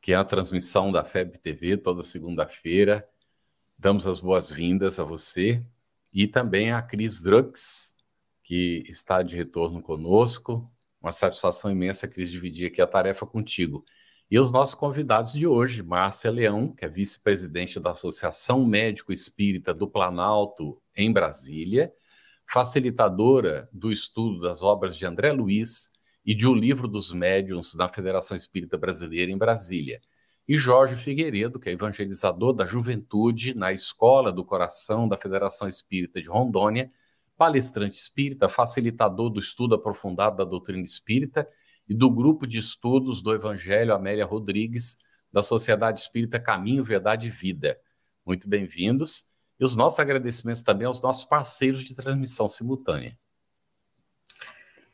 que é a transmissão da FEB TV toda segunda-feira. Damos as boas-vindas a você e também a Cris Drux, que está de retorno conosco. Uma satisfação imensa, Cris, dividir aqui a tarefa contigo. E os nossos convidados de hoje, Márcia Leão, que é vice-presidente da Associação Médico Espírita do Planalto, em Brasília, facilitadora do estudo das obras de André Luiz, e de O Livro dos Médiuns da Federação Espírita Brasileira em Brasília. E Jorge Figueiredo, que é evangelizador da juventude na Escola do Coração da Federação Espírita de Rondônia, palestrante espírita, facilitador do estudo aprofundado da doutrina espírita e do grupo de estudos do Evangelho Amélia Rodrigues, da Sociedade Espírita Caminho, Verdade e Vida. Muito bem-vindos. E os nossos agradecimentos também aos nossos parceiros de transmissão simultânea.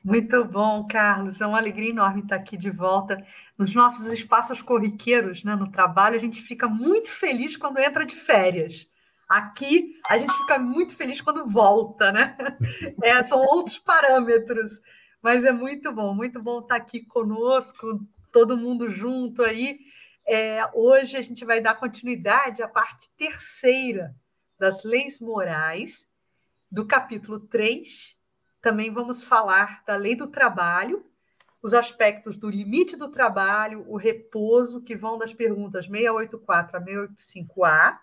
Muito bom, Carlos. É uma alegria enorme estar aqui de volta nos nossos espaços corriqueiros, né, no trabalho. A gente fica muito feliz quando entra de férias. Aqui a gente fica muito feliz quando volta, né? É, são outros parâmetros, mas é muito bom, muito bom estar aqui conosco, todo mundo junto aí. É, hoje a gente vai dar continuidade à parte terceira das leis morais, do capítulo 3, também vamos falar da lei do trabalho, os aspectos do limite do trabalho, o repouso, que vão das perguntas 684 a 685A.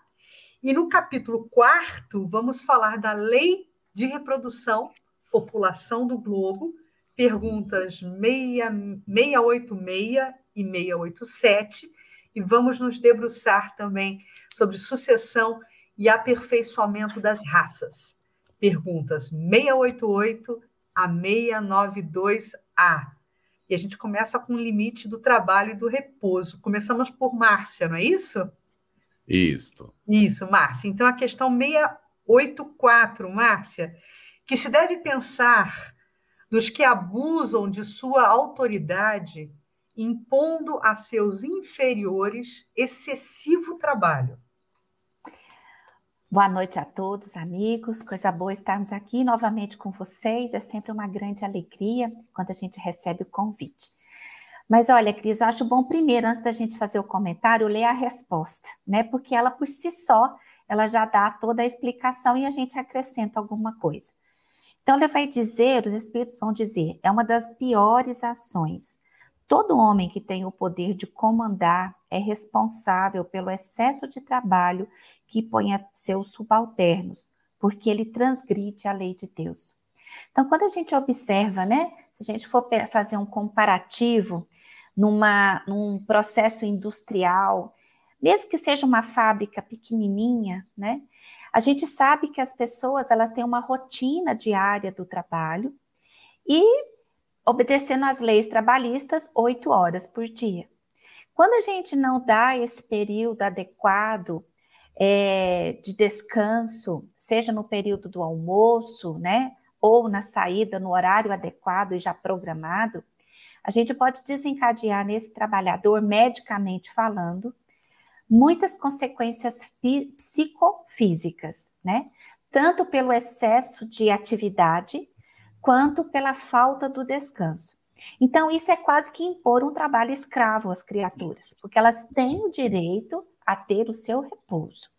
E no capítulo 4, vamos falar da lei de reprodução, população do globo, perguntas 686 e 687. E vamos nos debruçar também sobre sucessão e aperfeiçoamento das raças perguntas 688 a 692A. E a gente começa com o limite do trabalho e do repouso. Começamos por Márcia, não é isso? Isso. Isso, Márcia. Então, a questão 684, Márcia, que se deve pensar dos que abusam de sua autoridade, impondo a seus inferiores excessivo trabalho. Boa noite a todos, amigos. Coisa boa estarmos aqui novamente com vocês. É sempre uma grande alegria quando a gente recebe o convite. Mas olha, Cris, eu acho bom primeiro, antes da gente fazer o comentário, ler a resposta, né? Porque ela por si só, ela já dá toda a explicação e a gente acrescenta alguma coisa. Então, ele vai dizer, os espíritos vão dizer, é uma das piores ações. Todo homem que tem o poder de comandar é responsável pelo excesso de trabalho que põe a seus subalternos, porque ele transgride a lei de Deus. Então, quando a gente observa, né, se a gente for fazer um comparativo numa, num processo industrial, mesmo que seja uma fábrica pequenininha, né, a gente sabe que as pessoas elas têm uma rotina diária do trabalho e obedecendo às leis trabalhistas, oito horas por dia. Quando a gente não dá esse período adequado é, de descanso, seja no período do almoço, né, ou na saída no horário adequado e já programado, a gente pode desencadear nesse trabalhador, medicamente falando, muitas consequências psicofísicas, né? Tanto pelo excesso de atividade, quanto pela falta do descanso. Então, isso é quase que impor um trabalho escravo às criaturas, porque elas têm o direito a ter o seu repouso.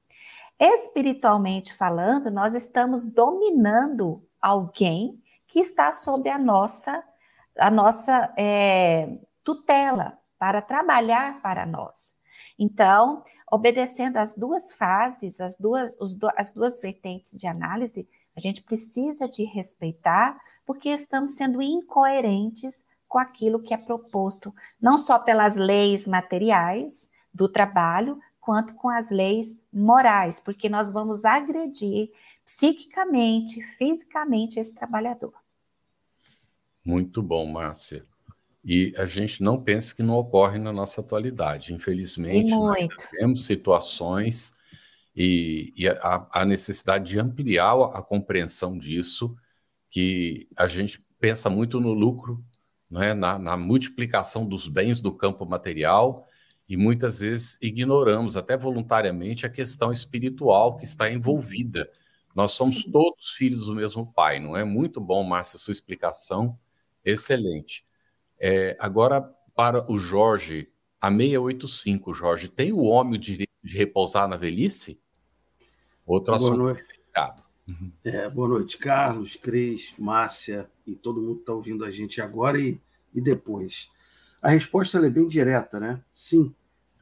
Espiritualmente falando, nós estamos dominando alguém que está sob a nossa, a nossa é, tutela para trabalhar para nós. Então, obedecendo as duas fases, as duas, os, as duas vertentes de análise, a gente precisa de respeitar, porque estamos sendo incoerentes com aquilo que é proposto, não só pelas leis materiais do trabalho, quanto com as leis morais, porque nós vamos agredir psiquicamente, fisicamente esse trabalhador. Muito bom, Márcia. E a gente não pensa que não ocorre na nossa atualidade. Infelizmente, temos situações e, e a, a, necessidade de ampliar a compreensão disso, que a gente pensa muito no lucro, né, na, na multiplicação dos bens do campo material, e muitas vezes ignoramos, até voluntariamente, a questão espiritual que está envolvida. Nós somos Sim. todos filhos do mesmo pai, não é? Muito bom, Márcia, sua explicação, excelente. É, agora, para o Jorge, a 685, Jorge, tem o homem o direito de repousar na velhice? Outro boa assunto noite. Uhum. É, boa noite, Carlos, Cris, Márcia e todo mundo que está ouvindo a gente agora e, e depois. A resposta é bem direta, né? Sim,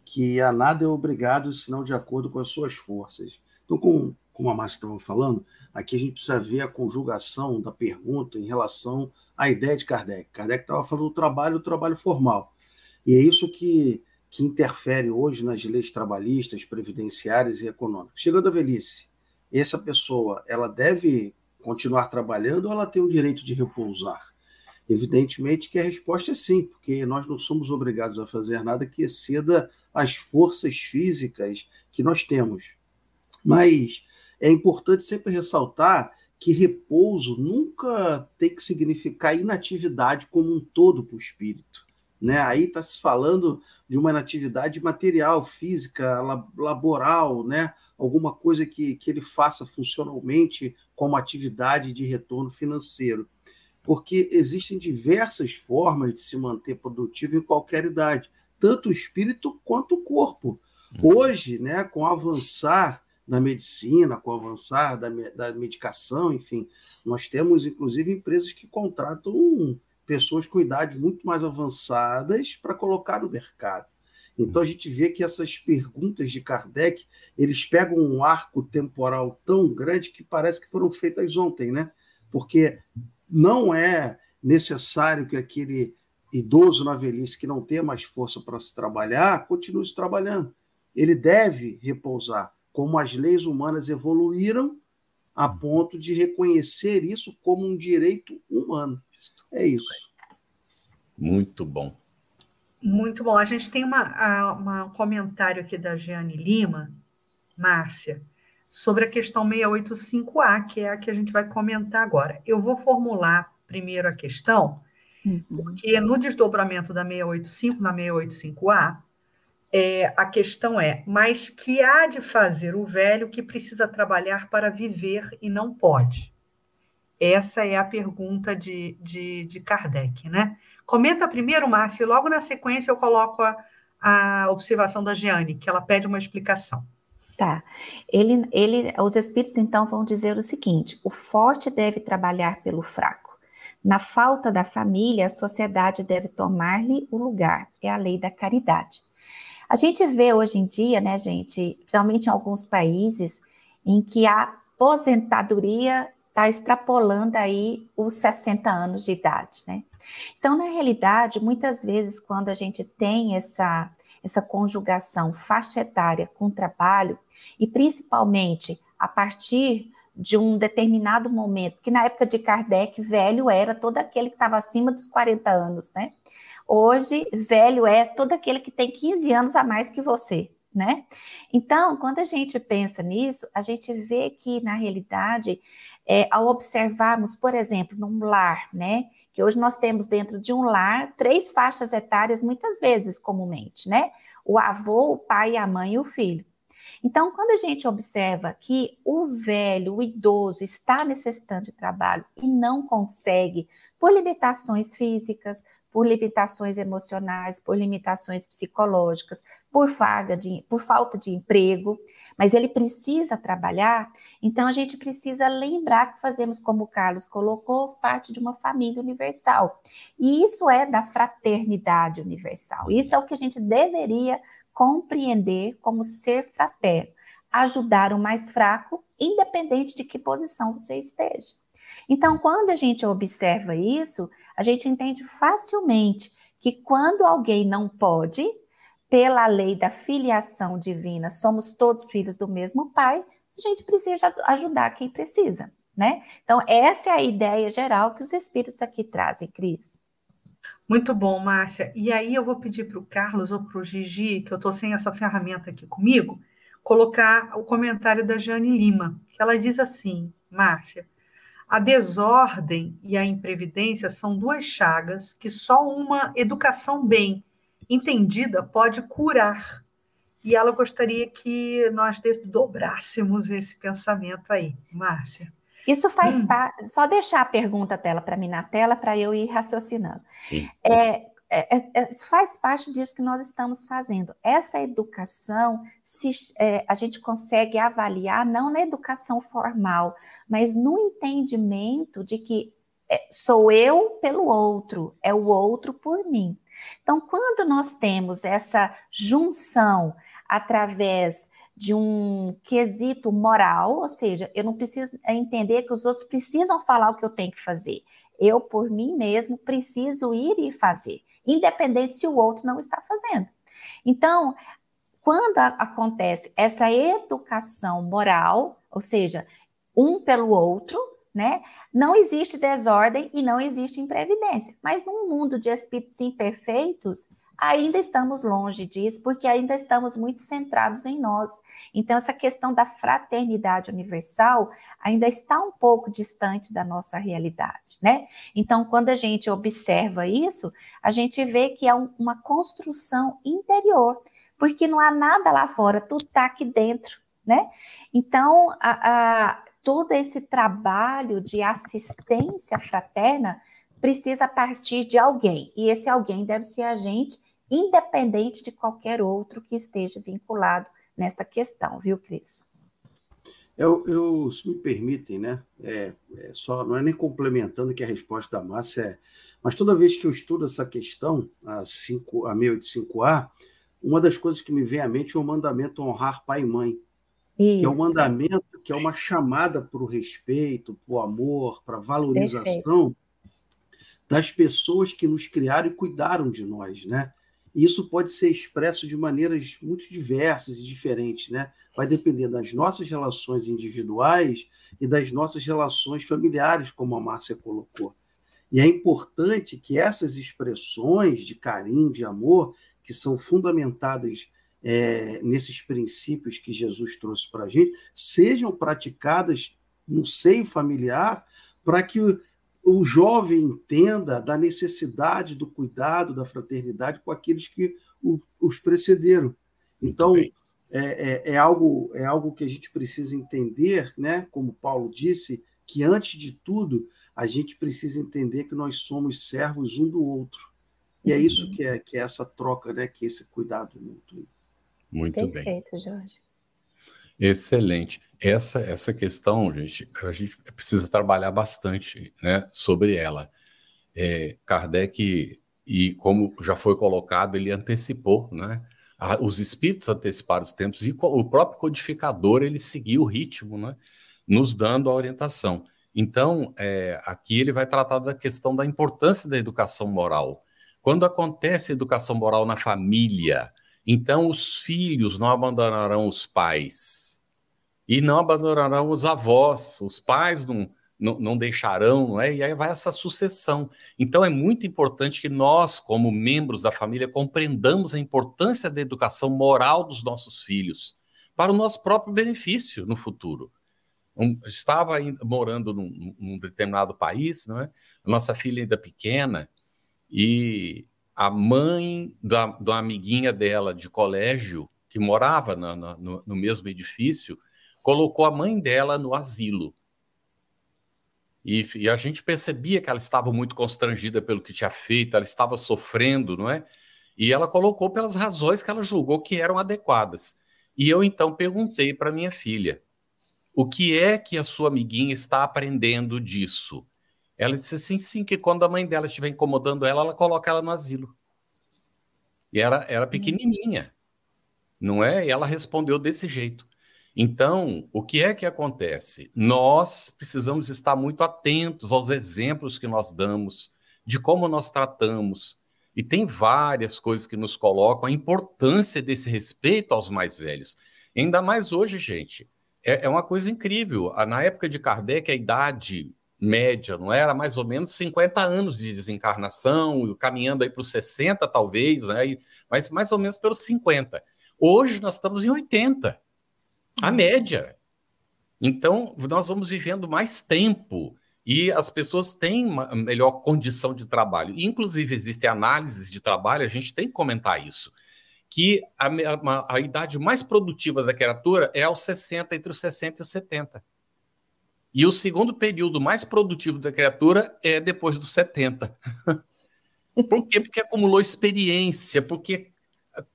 que a nada é obrigado, senão de acordo com as suas forças. Então, com, como a Márcia estava falando, aqui a gente precisa ver a conjugação da pergunta em relação a ideia de Kardec. Kardec estava falando do trabalho, do trabalho formal. E é isso que, que interfere hoje nas leis trabalhistas, previdenciárias e econômicas. Chegando à velhice, essa pessoa ela deve continuar trabalhando ou ela tem o direito de repousar? Evidentemente que a resposta é sim, porque nós não somos obrigados a fazer nada que exceda as forças físicas que nós temos. Mas é importante sempre ressaltar que repouso nunca tem que significar inatividade como um todo para o espírito. Né? Aí está se falando de uma inatividade material, física, laboral, né? alguma coisa que, que ele faça funcionalmente como atividade de retorno financeiro. Porque existem diversas formas de se manter produtivo em qualquer idade, tanto o espírito quanto o corpo. Uhum. Hoje, né, com o avançar da medicina, com o avançar da, da medicação, enfim, nós temos inclusive empresas que contratam pessoas com idades muito mais avançadas para colocar no mercado. Então a gente vê que essas perguntas de Kardec, eles pegam um arco temporal tão grande que parece que foram feitas ontem, né? Porque não é necessário que aquele idoso na velhice que não tenha mais força para se trabalhar continue se trabalhando. Ele deve repousar como as leis humanas evoluíram a ponto de reconhecer isso como um direito humano. É isso. Muito bom. Muito bom. A gente tem uma, uma, um comentário aqui da Jeane Lima, Márcia, sobre a questão 685A, que é a que a gente vai comentar agora. Eu vou formular primeiro a questão, uhum. porque no desdobramento da 685, na 685A, é, a questão é: mas que há de fazer o velho que precisa trabalhar para viver e não pode? Essa é a pergunta de, de, de Kardec, né? Comenta primeiro, Márcia, e logo na sequência eu coloco a, a observação da Giane, que ela pede uma explicação. Tá. Ele, ele, os espíritos então vão dizer o seguinte: o forte deve trabalhar pelo fraco. Na falta da família, a sociedade deve tomar-lhe o lugar. É a lei da caridade. A gente vê hoje em dia, né, gente, realmente em alguns países, em que a aposentadoria está extrapolando aí os 60 anos de idade, né? Então, na realidade, muitas vezes, quando a gente tem essa, essa conjugação faixa etária com trabalho, e principalmente a partir de um determinado momento, que na época de Kardec, velho era todo aquele que estava acima dos 40 anos, né? Hoje, velho é todo aquele que tem 15 anos a mais que você, né? Então, quando a gente pensa nisso, a gente vê que, na realidade, é, ao observarmos, por exemplo, num lar, né? Que hoje nós temos dentro de um lar três faixas etárias, muitas vezes, comumente, né? O avô, o pai, a mãe e o filho. Então, quando a gente observa que o velho, o idoso, está necessitando de trabalho e não consegue, por limitações físicas, por limitações emocionais, por limitações psicológicas, por, de, por falta de emprego, mas ele precisa trabalhar, então a gente precisa lembrar que fazemos, como o Carlos colocou, parte de uma família universal. E isso é da fraternidade universal. Isso é o que a gente deveria compreender como ser fraterno, ajudar o mais fraco, independente de que posição você esteja. Então, quando a gente observa isso, a gente entende facilmente que quando alguém não pode, pela lei da filiação divina, somos todos filhos do mesmo pai, a gente precisa ajudar quem precisa, né? Então, essa é a ideia geral que os espíritos aqui trazem, Cris. Muito bom, Márcia. E aí eu vou pedir para o Carlos ou para o Gigi, que eu estou sem essa ferramenta aqui comigo, colocar o comentário da Jane Lima, que ela diz assim, Márcia, a desordem e a imprevidência são duas chagas que só uma educação bem entendida pode curar. E ela gostaria que nós desdobrássemos esse pensamento aí, Márcia. Isso faz hum. parte. Só deixar a pergunta dela para mim na tela para eu ir raciocinando. Sim. É, é, é, é, faz parte disso que nós estamos fazendo. Essa educação, se, é, a gente consegue avaliar não na educação formal, mas no entendimento de que é, sou eu pelo outro, é o outro por mim. Então, quando nós temos essa junção através de um quesito moral, ou seja, eu não preciso entender que os outros precisam falar o que eu tenho que fazer. Eu, por mim mesmo, preciso ir e fazer independente se o outro não está fazendo. Então, quando a, acontece essa educação moral, ou seja, um pelo outro, né? Não existe desordem e não existe imprevidência. Mas num mundo de espíritos imperfeitos, ainda estamos longe disso, porque ainda estamos muito centrados em nós. Então, essa questão da fraternidade universal ainda está um pouco distante da nossa realidade, né? Então, quando a gente observa isso, a gente vê que é um, uma construção interior, porque não há nada lá fora, tudo está aqui dentro, né? Então, a, a, todo esse trabalho de assistência fraterna precisa partir de alguém, e esse alguém deve ser a gente independente de qualquer outro que esteja vinculado nesta questão, viu, Cris? Eu, eu, se me permitem, né? É, é, só não é nem complementando que a resposta da Márcia é, mas toda vez que eu estudo essa questão, a, 5, a 685A, uma das coisas que me vem à mente é o mandamento honrar pai e mãe. Isso. Que é um mandamento que é uma chamada para o respeito, para o amor, para a valorização Perfeito. das pessoas que nos criaram e cuidaram de nós, né? E isso pode ser expresso de maneiras muito diversas e diferentes, né? Vai depender das nossas relações individuais e das nossas relações familiares, como a Márcia colocou. E é importante que essas expressões de carinho, de amor, que são fundamentadas é, nesses princípios que Jesus trouxe para a gente, sejam praticadas no seio familiar, para que o jovem entenda da necessidade do cuidado, da fraternidade com aqueles que o, os precederam. Então, é, é, é, algo, é algo que a gente precisa entender, né? como Paulo disse, que antes de tudo, a gente precisa entender que nós somos servos um do outro. E é isso uhum. que é, que é essa troca, né? que é esse cuidado mútuo. Muito Perfeito, bem. Perfeito, Jorge. Excelente. Essa, essa questão, gente, a gente precisa trabalhar bastante né, sobre ela. É, Kardec, e como já foi colocado, ele antecipou, né? os espíritos anteciparam os tempos e o próprio codificador ele seguiu o ritmo, né? Nos dando a orientação. Então, é, aqui ele vai tratar da questão da importância da educação moral. Quando acontece educação moral na família, então os filhos não abandonarão os pais, e não abandonarão os avós, os pais não, não, não, deixarão, não é? E aí vai essa sucessão. Então é muito importante que nós, como membros da família, compreendamos a importância da educação moral dos nossos filhos para o nosso próprio benefício no futuro. Um, estava morando num, num, determinado país, não é? Nossa filha ainda pequena e a mãe da, da amiguinha dela de colégio que morava na, na, no, no mesmo edifício colocou a mãe dela no asilo. E, e, a gente percebia que ela estava muito constrangida pelo que tinha feito, ela estava sofrendo, não é? E ela colocou pelas razões que ela julgou que eram adequadas. E eu então perguntei para minha filha: o que é que a sua amiguinha está aprendendo disso? Ela disse assim: sim, que quando a mãe dela estiver incomodando ela, ela coloca ela no asilo. E era, era pequenininha, não é? E ela respondeu desse jeito. Então, o que é que acontece? Nós precisamos estar muito atentos aos exemplos que nós damos, de como nós tratamos. E tem várias coisas que nos colocam a importância desse respeito aos mais velhos. Ainda mais hoje, gente. É, é uma coisa incrível. Na época de Kardec, a idade média, não era mais ou menos 50 anos de desencarnação, caminhando aí para os 60 talvez, né? mas mais ou menos pelos 50. Hoje nós estamos em 80, a uhum. média. Então, nós vamos vivendo mais tempo e as pessoas têm uma melhor condição de trabalho. Inclusive, existem análises de trabalho, a gente tem que comentar isso, que a, a, a idade mais produtiva da criatura é aos 60, entre os 60 e os 70. E o segundo período mais produtivo da criatura é depois dos 70. Por quê? Porque acumulou experiência, porque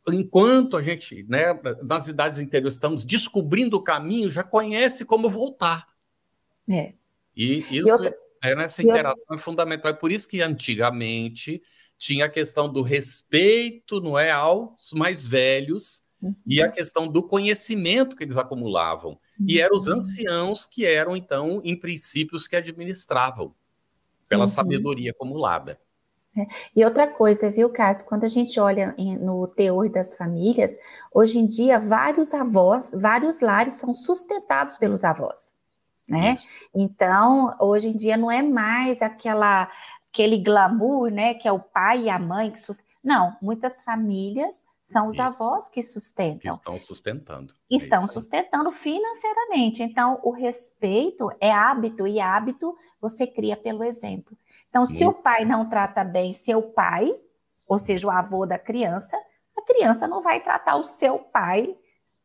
enquanto a gente, né, nas idades interiores, estamos descobrindo o caminho, já conhece como voltar. É. E isso, é, nessa interação é fundamental. É por isso que antigamente tinha a questão do respeito, não é, aos mais velhos, uhum. e a questão do conhecimento que eles acumulavam. E eram os uhum. anciãos que eram, então, em princípios que administravam, pela uhum. sabedoria acumulada. É. E outra coisa, viu, Carlos, quando a gente olha no teor das famílias, hoje em dia vários avós, vários lares são sustentados pelos avós, né? Isso. Então, hoje em dia não é mais aquela aquele glamour, né, que é o pai e a mãe que sustentam. Não, muitas famílias são os Isso. avós que sustentam. Que estão sustentando. Estão sustentando financeiramente. Então, o respeito é hábito, e hábito você cria pelo exemplo. Então, se Muito. o pai não trata bem seu pai, ou seja, o avô da criança, a criança não vai tratar o seu pai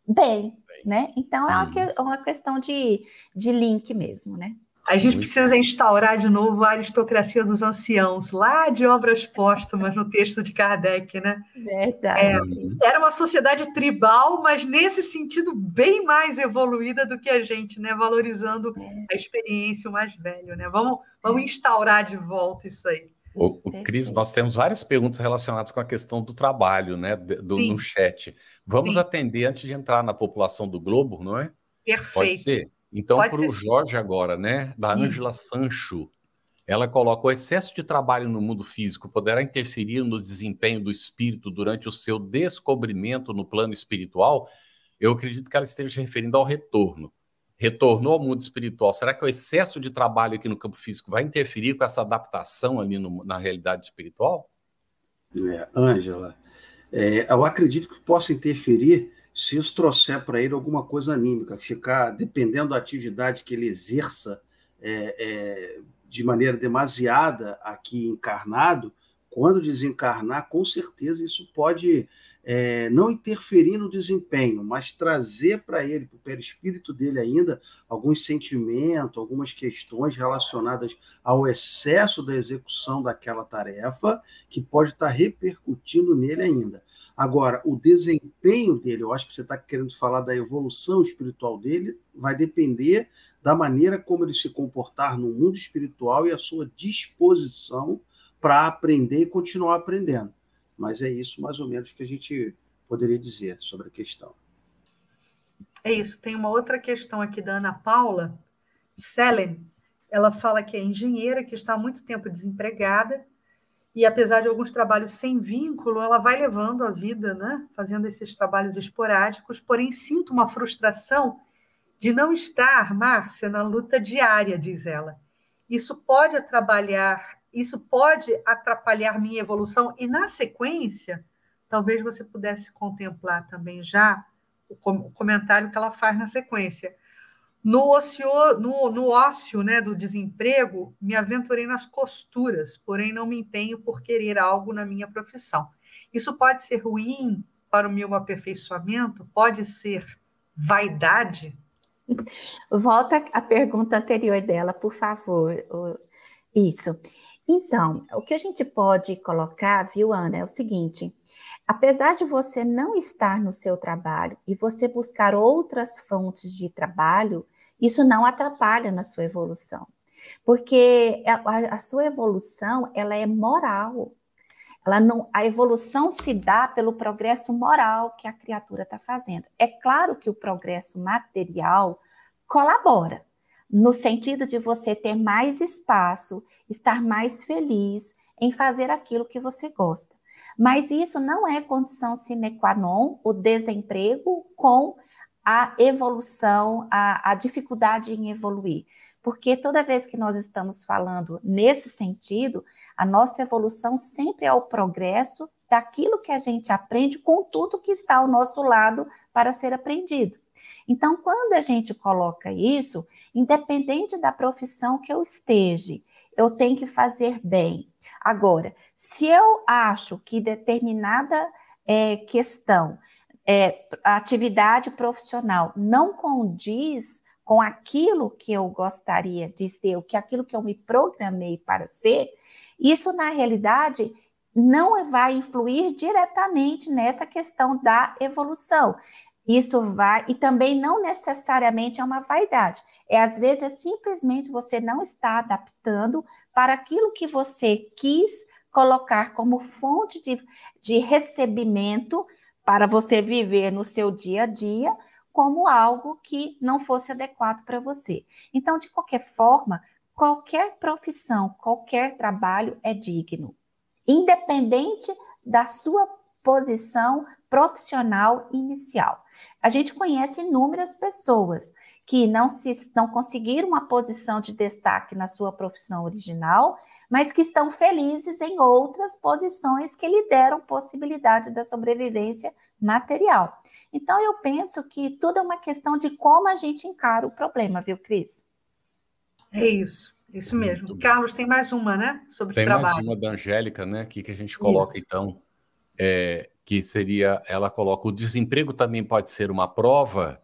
bem, né? Então, é uma, é uma questão de, de link mesmo, né? A gente precisa instaurar de novo a aristocracia dos anciãos, lá de obras póstumas, no texto de Kardec, né? Verdade. É, era uma sociedade tribal, mas nesse sentido bem mais evoluída do que a gente, né? Valorizando é. a experiência, o mais velho, né? Vamos, vamos instaurar de volta isso aí. O, o Cris, nós temos várias perguntas relacionadas com a questão do trabalho, né? Do, no chat. Vamos Sim. atender antes de entrar na população do Globo, não é? Perfeito. Pode ser? Então, para o Jorge agora, né? Da Ângela Sancho, ela coloca o excesso de trabalho no mundo físico poderá interferir no desempenho do espírito durante o seu descobrimento no plano espiritual? Eu acredito que ela esteja se referindo ao retorno. Retornou ao mundo espiritual. Será que o excesso de trabalho aqui no campo físico vai interferir com essa adaptação ali no, na realidade espiritual? É, Ângela, é, eu acredito que possa interferir se isso trouxer para ele alguma coisa anímica, ficar, dependendo da atividade que ele exerça é, é, de maneira demasiada aqui encarnado, quando desencarnar, com certeza isso pode é, não interferir no desempenho, mas trazer para ele, para o perispírito dele ainda, alguns sentimentos, algumas questões relacionadas ao excesso da execução daquela tarefa, que pode estar tá repercutindo nele ainda. Agora, o desempenho dele, eu acho que você está querendo falar da evolução espiritual dele, vai depender da maneira como ele se comportar no mundo espiritual e a sua disposição para aprender e continuar aprendendo. Mas é isso mais ou menos que a gente poderia dizer sobre a questão. É isso. Tem uma outra questão aqui da Ana Paula Selen. Ela fala que é engenheira, que está há muito tempo desempregada e apesar de alguns trabalhos sem vínculo, ela vai levando a vida, né? fazendo esses trabalhos esporádicos, porém sinto uma frustração de não estar, Márcia, na luta diária, diz ela. Isso pode atrapalhar, isso pode atrapalhar minha evolução e na sequência, talvez você pudesse contemplar também já o comentário que ela faz na sequência. No, ocio, no, no ócio né, do desemprego, me aventurei nas costuras, porém não me empenho por querer algo na minha profissão. Isso pode ser ruim para o meu aperfeiçoamento? Pode ser vaidade? Volta à pergunta anterior dela, por favor. Isso. Então, o que a gente pode colocar, viu, Ana, é o seguinte: Apesar de você não estar no seu trabalho e você buscar outras fontes de trabalho, isso não atrapalha na sua evolução. Porque a, a sua evolução, ela é moral. Ela não, a evolução se dá pelo progresso moral que a criatura está fazendo. É claro que o progresso material colabora, no sentido de você ter mais espaço, estar mais feliz em fazer aquilo que você gosta. Mas isso não é condição sine qua non, o desemprego com a evolução, a, a dificuldade em evoluir. Porque toda vez que nós estamos falando nesse sentido, a nossa evolução sempre é o progresso daquilo que a gente aprende com tudo que está ao nosso lado para ser aprendido. Então, quando a gente coloca isso, independente da profissão que eu esteja, eu tenho que fazer bem. Agora, se eu acho que determinada é, questão, é, atividade profissional, não condiz com aquilo que eu gostaria de ser, o que aquilo que eu me programei para ser, isso na realidade não vai influir diretamente nessa questão da evolução. Isso vai, e também não necessariamente é uma vaidade. É às vezes é simplesmente você não está adaptando para aquilo que você quis colocar como fonte de, de recebimento para você viver no seu dia a dia como algo que não fosse adequado para você. Então, de qualquer forma, qualquer profissão, qualquer trabalho é digno independente da sua posição profissional inicial. A gente conhece inúmeras pessoas que não, se, não conseguiram uma posição de destaque na sua profissão original, mas que estão felizes em outras posições que lhe deram possibilidade da sobrevivência material. Então, eu penso que tudo é uma questão de como a gente encara o problema, viu, Cris? É isso. Isso mesmo. Carlos, tem mais uma, né? Sobre tem trabalho. mais uma da Angélica, né? Aqui que a gente coloca, Isso. então, é, que seria, ela coloca, o desemprego também pode ser uma prova.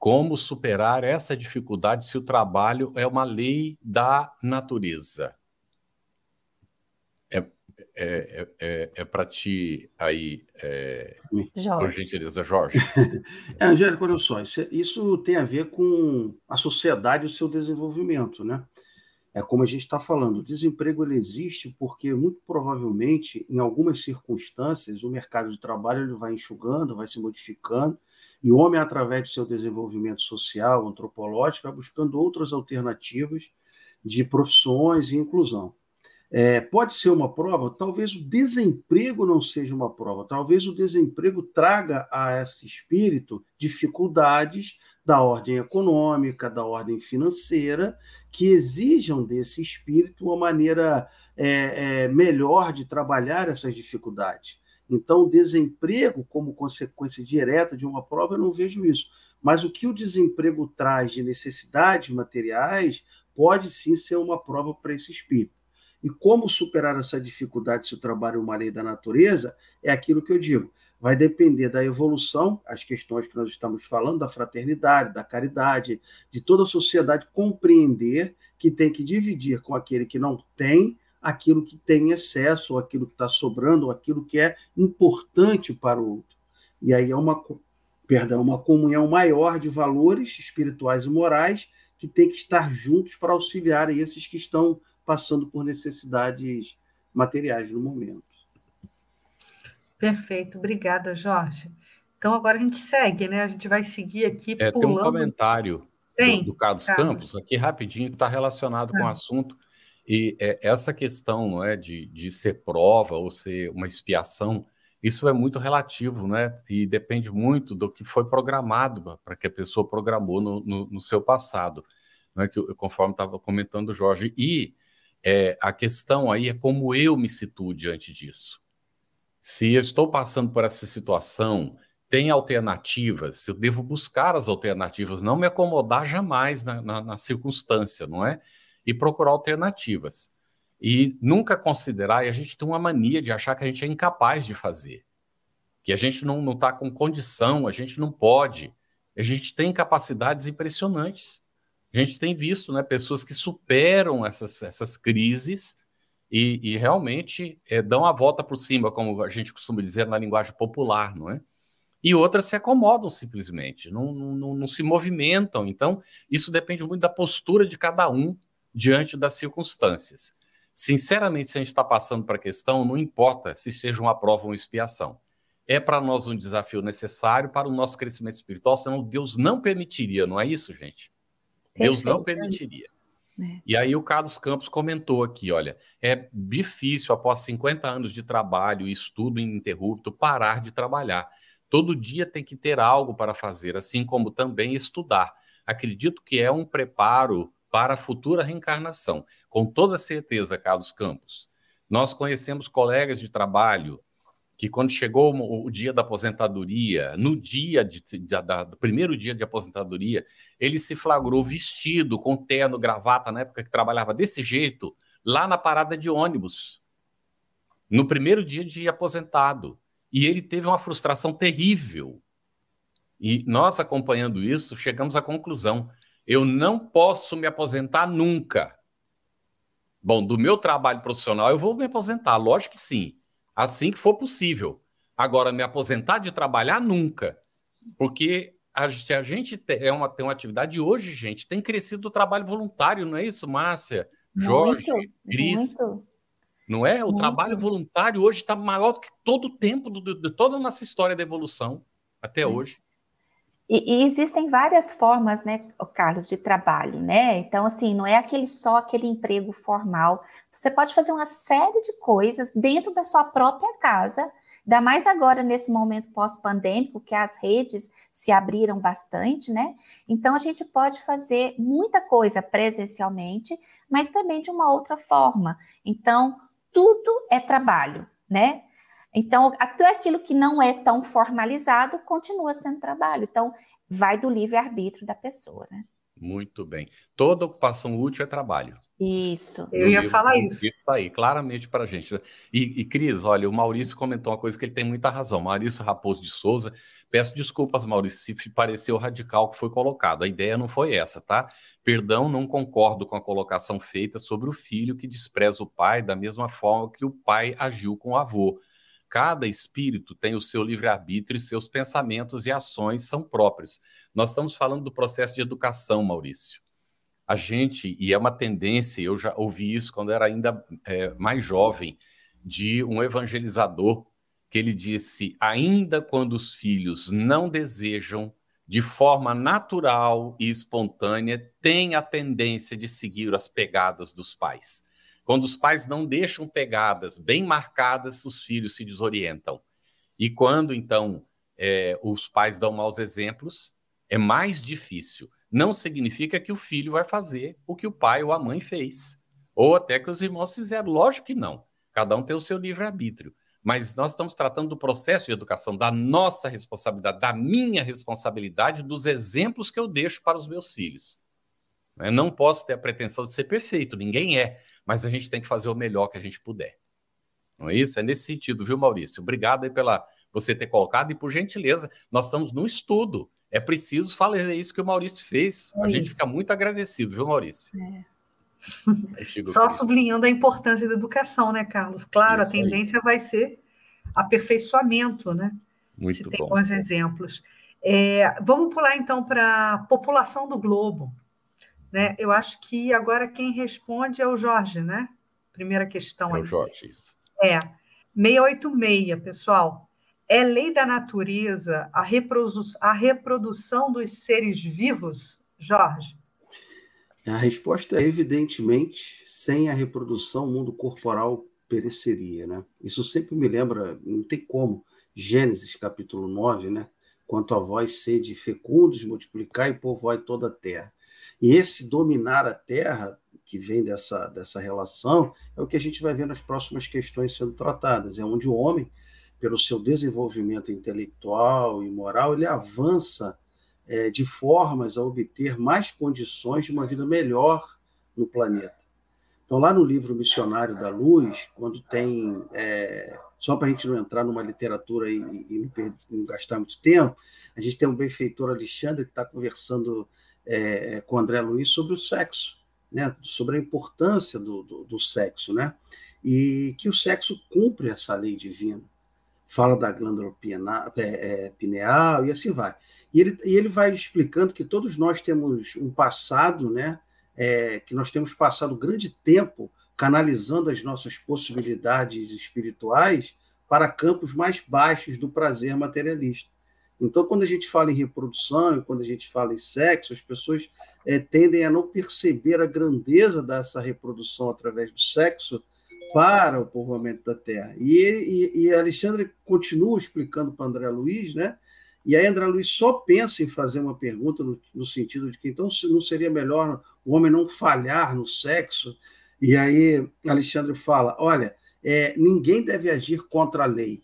Como superar essa dificuldade se o trabalho é uma lei da natureza? É, é, é, é, é para ti aí, é, Jorge. por gentileza, Jorge. é, Angélica, olha só, isso, isso tem a ver com a sociedade e o seu desenvolvimento, né? É como a gente está falando, o desemprego ele existe porque muito provavelmente, em algumas circunstâncias, o mercado de trabalho ele vai enxugando, vai se modificando, e o homem, através do seu desenvolvimento social, antropológico, vai buscando outras alternativas de profissões e inclusão. É, pode ser uma prova, talvez o desemprego não seja uma prova, talvez o desemprego traga a esse espírito dificuldades da ordem econômica, da ordem financeira, que exijam desse espírito uma maneira é, é, melhor de trabalhar essas dificuldades. Então, desemprego, como consequência direta de uma prova, eu não vejo isso. Mas o que o desemprego traz de necessidades materiais pode sim ser uma prova para esse espírito. E como superar essa dificuldade se o trabalho é uma lei da natureza, é aquilo que eu digo vai depender da evolução, as questões que nós estamos falando, da fraternidade, da caridade, de toda a sociedade compreender que tem que dividir com aquele que não tem aquilo que tem excesso, ou aquilo que está sobrando, ou aquilo que é importante para o outro. E aí é uma, perdão, uma comunhão maior de valores espirituais e morais que tem que estar juntos para auxiliar esses que estão passando por necessidades materiais no momento. Perfeito, obrigada, Jorge. Então agora a gente segue, né? A gente vai seguir aqui é, pulando. Tem um comentário tem, do, do Carlos, Carlos, Campos aqui rapidinho que está relacionado com o assunto e é, essa questão, não é, de, de ser prova ou ser uma expiação, isso é muito relativo, né? E depende muito do que foi programado para que a pessoa programou no, no, no seu passado, não é que conforme estava comentando o Jorge. E é, a questão aí é como eu me situo diante disso. Se eu estou passando por essa situação, tem alternativas, eu devo buscar as alternativas, não me acomodar jamais na, na, na circunstância, não é? E procurar alternativas. E nunca considerar, e a gente tem uma mania de achar que a gente é incapaz de fazer, que a gente não está com condição, a gente não pode. A gente tem capacidades impressionantes. A gente tem visto né, pessoas que superam essas, essas crises e, e realmente é, dão a volta por cima, como a gente costuma dizer na linguagem popular, não é? E outras se acomodam simplesmente, não, não, não se movimentam. Então, isso depende muito da postura de cada um diante das circunstâncias. Sinceramente, se a gente está passando para a questão, não importa se seja uma prova ou uma expiação. É para nós um desafio necessário para o nosso crescimento espiritual, senão Deus não permitiria, não é isso, gente? Deus não permitiria. É. E aí o Carlos Campos comentou aqui, olha, é difícil após 50 anos de trabalho e estudo ininterrupto parar de trabalhar. Todo dia tem que ter algo para fazer, assim como também estudar. Acredito que é um preparo para a futura reencarnação. Com toda certeza, Carlos Campos. Nós conhecemos colegas de trabalho que, quando chegou o dia da aposentadoria, no dia de, de, da, do primeiro dia de aposentadoria, ele se flagrou vestido com terno, gravata, na época que trabalhava desse jeito, lá na parada de ônibus, no primeiro dia de aposentado. E ele teve uma frustração terrível. E nós, acompanhando isso, chegamos à conclusão: eu não posso me aposentar nunca. Bom, do meu trabalho profissional eu vou me aposentar, lógico que sim, assim que for possível. Agora, me aposentar de trabalhar nunca, porque a, se a gente tem, é uma, tem uma atividade hoje, gente, tem crescido o trabalho voluntário, não é isso, Márcia? Jorge, muito, Cris. Muito. Não é? O muito. trabalho voluntário hoje está maior do que todo o tempo do, de toda a nossa história da evolução até hoje. E, e, existem várias formas, né, Carlos, de trabalho, né? Então, assim, não é aquele só aquele emprego formal. Você pode fazer uma série de coisas dentro da sua própria casa, ainda mais agora nesse momento pós-pandêmico, que as redes se abriram bastante, né? Então, a gente pode fazer muita coisa presencialmente, mas também de uma outra forma. Então, tudo é trabalho, né? Então, até aquilo que não é tão formalizado continua sendo trabalho. Então, vai do livre-arbítrio da pessoa, né? Muito bem. Toda ocupação útil é trabalho. Isso. Eu ia falar isso. Isso aí, claramente para a gente. E, e, Cris, olha, o Maurício comentou uma coisa que ele tem muita razão. Maurício Raposo de Souza, peço desculpas, Maurício, se pareceu radical que foi colocado. A ideia não foi essa, tá? Perdão, não concordo com a colocação feita sobre o filho que despreza o pai da mesma forma que o pai agiu com o avô. Cada espírito tem o seu livre-arbítrio e seus pensamentos e ações são próprios. Nós estamos falando do processo de educação, Maurício. A gente, e é uma tendência, eu já ouvi isso quando era ainda é, mais jovem, de um evangelizador, que ele disse: ainda quando os filhos não desejam, de forma natural e espontânea, tem a tendência de seguir as pegadas dos pais. Quando os pais não deixam pegadas bem marcadas, os filhos se desorientam. E quando, então, é, os pais dão maus exemplos, é mais difícil. Não significa que o filho vai fazer o que o pai ou a mãe fez. Ou até que os irmãos fizeram. Lógico que não. Cada um tem o seu livre-arbítrio. Mas nós estamos tratando do processo de educação, da nossa responsabilidade, da minha responsabilidade, dos exemplos que eu deixo para os meus filhos. Eu não posso ter a pretensão de ser perfeito, ninguém é mas a gente tem que fazer o melhor que a gente puder. Não é isso? É nesse sentido, viu, Maurício? Obrigado aí pela você ter colocado e por gentileza, nós estamos no estudo. É preciso fazer isso que o Maurício fez. É a gente fica muito agradecido, viu, Maurício? É. Só sublinhando a importância da educação, né, Carlos? Claro, isso a tendência aí. vai ser aperfeiçoamento, né? Muito Se bom. tem bons exemplos. É, vamos pular então para a população do globo. Né? Eu acho que agora quem responde é o Jorge, né? Primeira questão. É o Jorge, isso. É. 686, pessoal. É lei da natureza a, reprodu a reprodução dos seres vivos, Jorge? A resposta é evidentemente, sem a reprodução, o mundo corporal pereceria, né? Isso sempre me lembra, não tem como, Gênesis capítulo 9, né? Quanto a vós sede fecundos, multiplicar e povoai toda a terra. E esse dominar a terra, que vem dessa, dessa relação, é o que a gente vai ver nas próximas questões sendo tratadas. É onde o homem, pelo seu desenvolvimento intelectual e moral, ele avança é, de formas a obter mais condições de uma vida melhor no planeta. Então, lá no livro Missionário da Luz, quando tem. É, só para a gente não entrar numa literatura e, e não, não, gastar muito tempo, a gente tem um benfeitor Alexandre que está conversando é, é, com André Luiz sobre o sexo, né? sobre a importância do, do, do, sexo, né? e que o sexo cumpre essa lei divina. Fala da glândula é, é, pineal e assim vai. E ele, e ele vai explicando que todos nós temos um passado, né? É, que nós temos passado grande tempo canalizando as nossas possibilidades espirituais para campos mais baixos do prazer materialista. Então, quando a gente fala em reprodução e quando a gente fala em sexo, as pessoas é, tendem a não perceber a grandeza dessa reprodução através do sexo, para o povoamento da terra. E, e, e Alexandre continua explicando para André Luiz, né? E aí André Luiz só pensa em fazer uma pergunta no, no, sentido de que então não seria melhor o homem não falhar no sexo? E aí Alexandre fala: olha, é, ninguém deve agir contra a lei.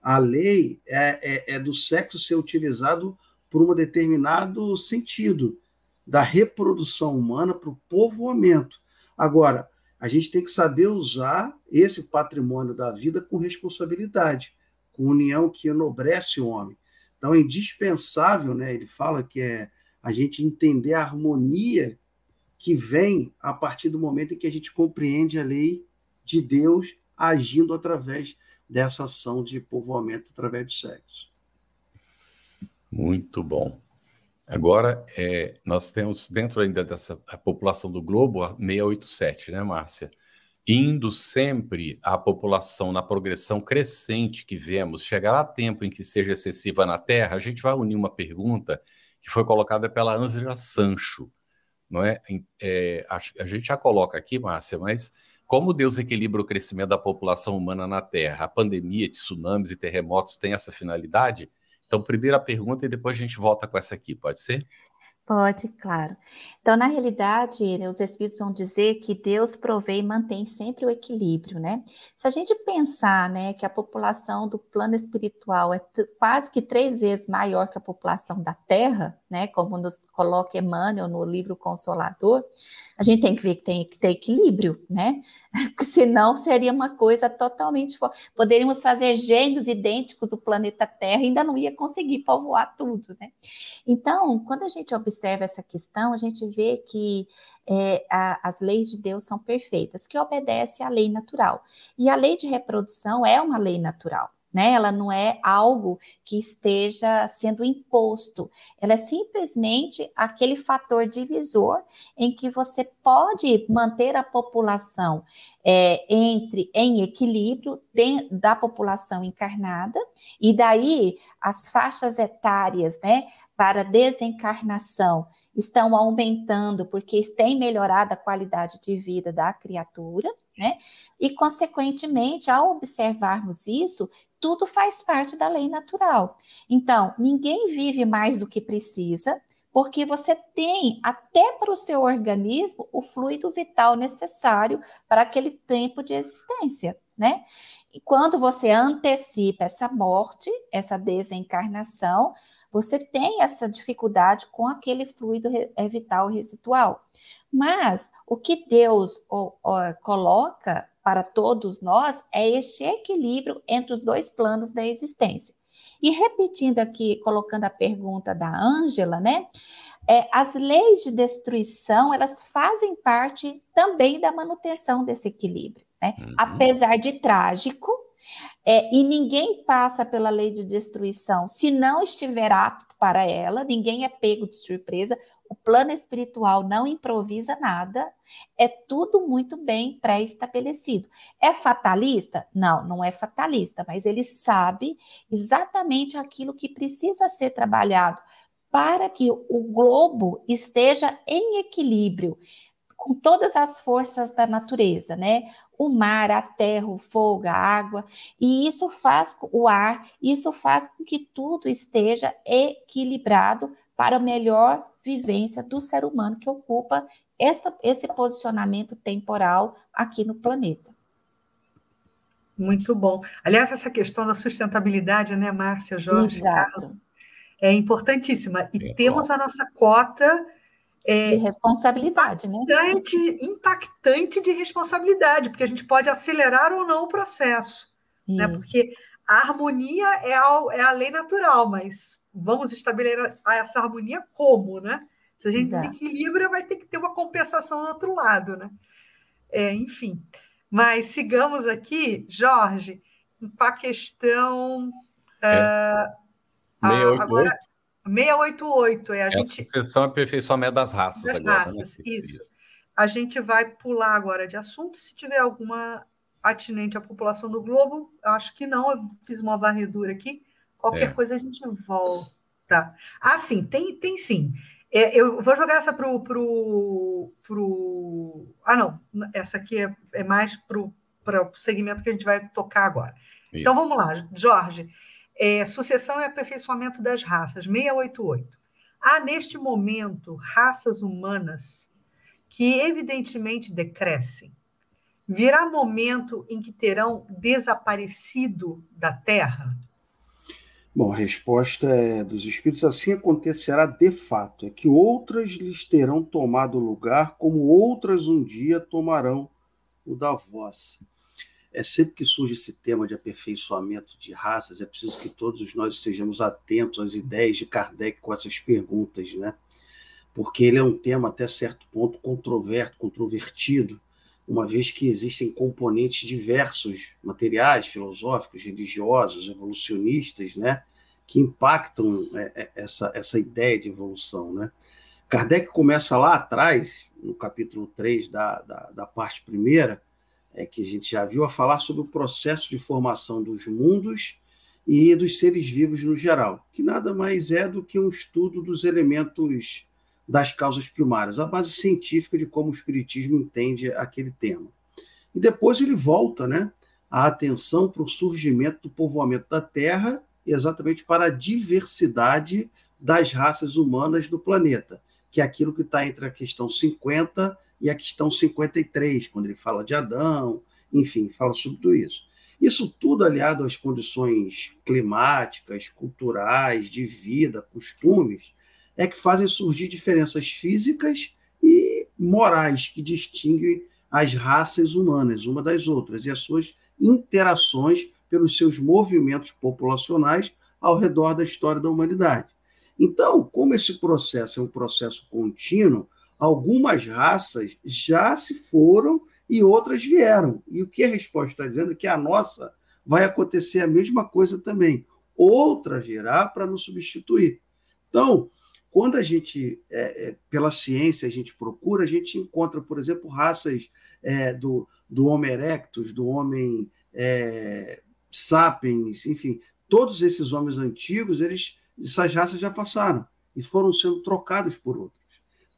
A lei é, é, é do sexo ser utilizado por um determinado sentido da reprodução humana para o povoamento. Agora, a gente tem que saber usar esse patrimônio da vida com responsabilidade, com união que enobrece o homem. Então é indispensável, né? Ele fala que é a gente entender a harmonia que vem a partir do momento em que a gente compreende a lei de Deus agindo através dessa ação de povoamento através do sexo. Muito bom. Agora, é, nós temos dentro ainda dessa população do globo a 687, né, Márcia? Indo sempre a população na progressão crescente que vemos, chegará tempo em que seja excessiva na Terra? A gente vai unir uma pergunta que foi colocada pela Ângela Sancho, não é? é a, a gente já coloca aqui, Márcia, mas como Deus equilibra o crescimento da população humana na Terra? A pandemia, tsunamis e terremotos têm essa finalidade? Então, primeira pergunta e depois a gente volta com essa aqui, pode ser? Pode, claro. Então, na realidade, né, os Espíritos vão dizer que Deus provê e mantém sempre o equilíbrio, né? Se a gente pensar, né, que a população do plano espiritual é quase que três vezes maior que a população da Terra, né, como nos coloca Emmanuel no livro Consolador, a gente tem que ver que tem que ter equilíbrio, né? Senão seria uma coisa totalmente. Poderíamos fazer gêmeos idênticos do planeta Terra e ainda não ia conseguir povoar tudo, né? Então, quando a gente observa essa questão, a gente que é, a, as leis de Deus são perfeitas, que obedece à lei natural. E a lei de reprodução é uma lei natural né? Ela não é algo que esteja sendo imposto, ela é simplesmente aquele fator divisor em que você pode manter a população é, entre em equilíbrio de, da população encarnada e daí as faixas etárias, né, para desencarnação estão aumentando porque tem melhorado a qualidade de vida da criatura, né? E, consequentemente, ao observarmos isso, tudo faz parte da lei natural. Então, ninguém vive mais do que precisa, porque você tem até para o seu organismo o fluido vital necessário para aquele tempo de existência, né? E quando você antecipa essa morte, essa desencarnação, você tem essa dificuldade com aquele fluido é, vital residual. Mas o que Deus ó, ó, coloca para todos nós é este equilíbrio entre os dois planos da existência. E repetindo aqui, colocando a pergunta da Ângela, né? É, as leis de destruição, elas fazem parte também da manutenção desse equilíbrio, né? Uhum. Apesar de trágico, é, e ninguém passa pela lei de destruição se não estiver apto para ela, ninguém é pego de surpresa. O plano espiritual não improvisa nada, é tudo muito bem pré-estabelecido. É fatalista? Não, não é fatalista, mas ele sabe exatamente aquilo que precisa ser trabalhado para que o globo esteja em equilíbrio com todas as forças da natureza, né? O mar, a terra, o fogo, a água, e isso faz o ar, isso faz com que tudo esteja equilibrado para a melhor vivência do ser humano que ocupa essa, esse posicionamento temporal aqui no planeta. Muito bom. Aliás, essa questão da sustentabilidade, né, Márcia, Jorge? Exato. Carlos, é importantíssima. E é, temos a nossa cota. É, de responsabilidade, né? impactante, né? Impactante de responsabilidade, porque a gente pode acelerar ou não o processo. Né? Porque a harmonia é a, é a lei natural, mas vamos estabelecer essa harmonia como, né? Se a gente Exato. desequilibra, vai ter que ter uma compensação do outro lado, né? É, enfim. Mas sigamos aqui, Jorge, para a questão. É. Uh, 688. Agora, 688, é a, é gente. A sucessão e aperfeiçoamento das raças das agora. Né? Raças, né? Isso. A gente vai pular agora de assunto. Se tiver alguma atinente à população do globo, acho que não, eu fiz uma varredura aqui. Qualquer é. coisa a gente volta. Ah, sim, tem, tem sim. É, eu vou jogar essa para o. Pro, pro... Ah, não, essa aqui é, é mais para o segmento que a gente vai tocar agora. Isso. Então vamos lá, Jorge. É, sucessão e aperfeiçoamento das raças, 688. Há neste momento raças humanas que evidentemente decrescem. Virá momento em que terão desaparecido da Terra? Bom, a resposta é dos espíritos assim acontecerá de fato, é que outras lhes terão tomado lugar, como outras um dia tomarão o da vossa. É sempre que surge esse tema de aperfeiçoamento de raças, é preciso que todos nós estejamos atentos às ideias de Kardec com essas perguntas, né? Porque ele é um tema até certo ponto controverso, controvertido, uma vez que existem componentes diversos, materiais, filosóficos, religiosos, evolucionistas, né, que impactam é, é, essa, essa ideia de evolução. Né? Kardec começa lá atrás, no capítulo 3 da, da, da parte primeira, é, que a gente já viu, a falar sobre o processo de formação dos mundos e dos seres vivos no geral, que nada mais é do que um estudo dos elementos das causas primárias, a base científica de como o Espiritismo entende aquele tema. E depois ele volta né, a atenção para o surgimento do povoamento da Terra, exatamente para a diversidade das raças humanas do planeta, que é aquilo que está entre a questão 50 e a questão 53, quando ele fala de Adão, enfim, fala sobre tudo isso. Isso tudo aliado às condições climáticas, culturais, de vida, costumes, é que fazem surgir diferenças físicas e morais que distinguem as raças humanas uma das outras e as suas interações pelos seus movimentos populacionais ao redor da história da humanidade. Então, como esse processo é um processo contínuo, algumas raças já se foram e outras vieram. E o que a resposta está dizendo é que a nossa vai acontecer a mesma coisa também. Outra virá para nos substituir. Então, quando a gente, é, é, pela ciência, a gente procura, a gente encontra, por exemplo, raças é, do, do Homo erectus, do homem é, sapiens, enfim, todos esses homens antigos, eles, essas raças já passaram e foram sendo trocadas por outras.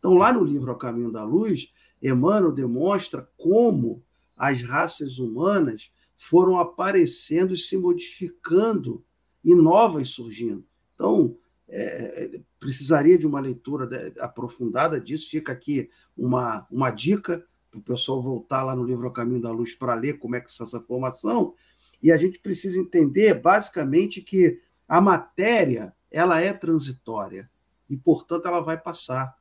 Então, lá no livro A Caminho da Luz, Emmanuel demonstra como as raças humanas foram aparecendo e se modificando e novas surgindo. Então, é, precisaria de uma leitura aprofundada disso. Fica aqui uma, uma dica para o pessoal voltar lá no livro O Caminho da Luz para ler como é que é essa formação. E a gente precisa entender, basicamente, que a matéria ela é transitória e, portanto, ela vai passar.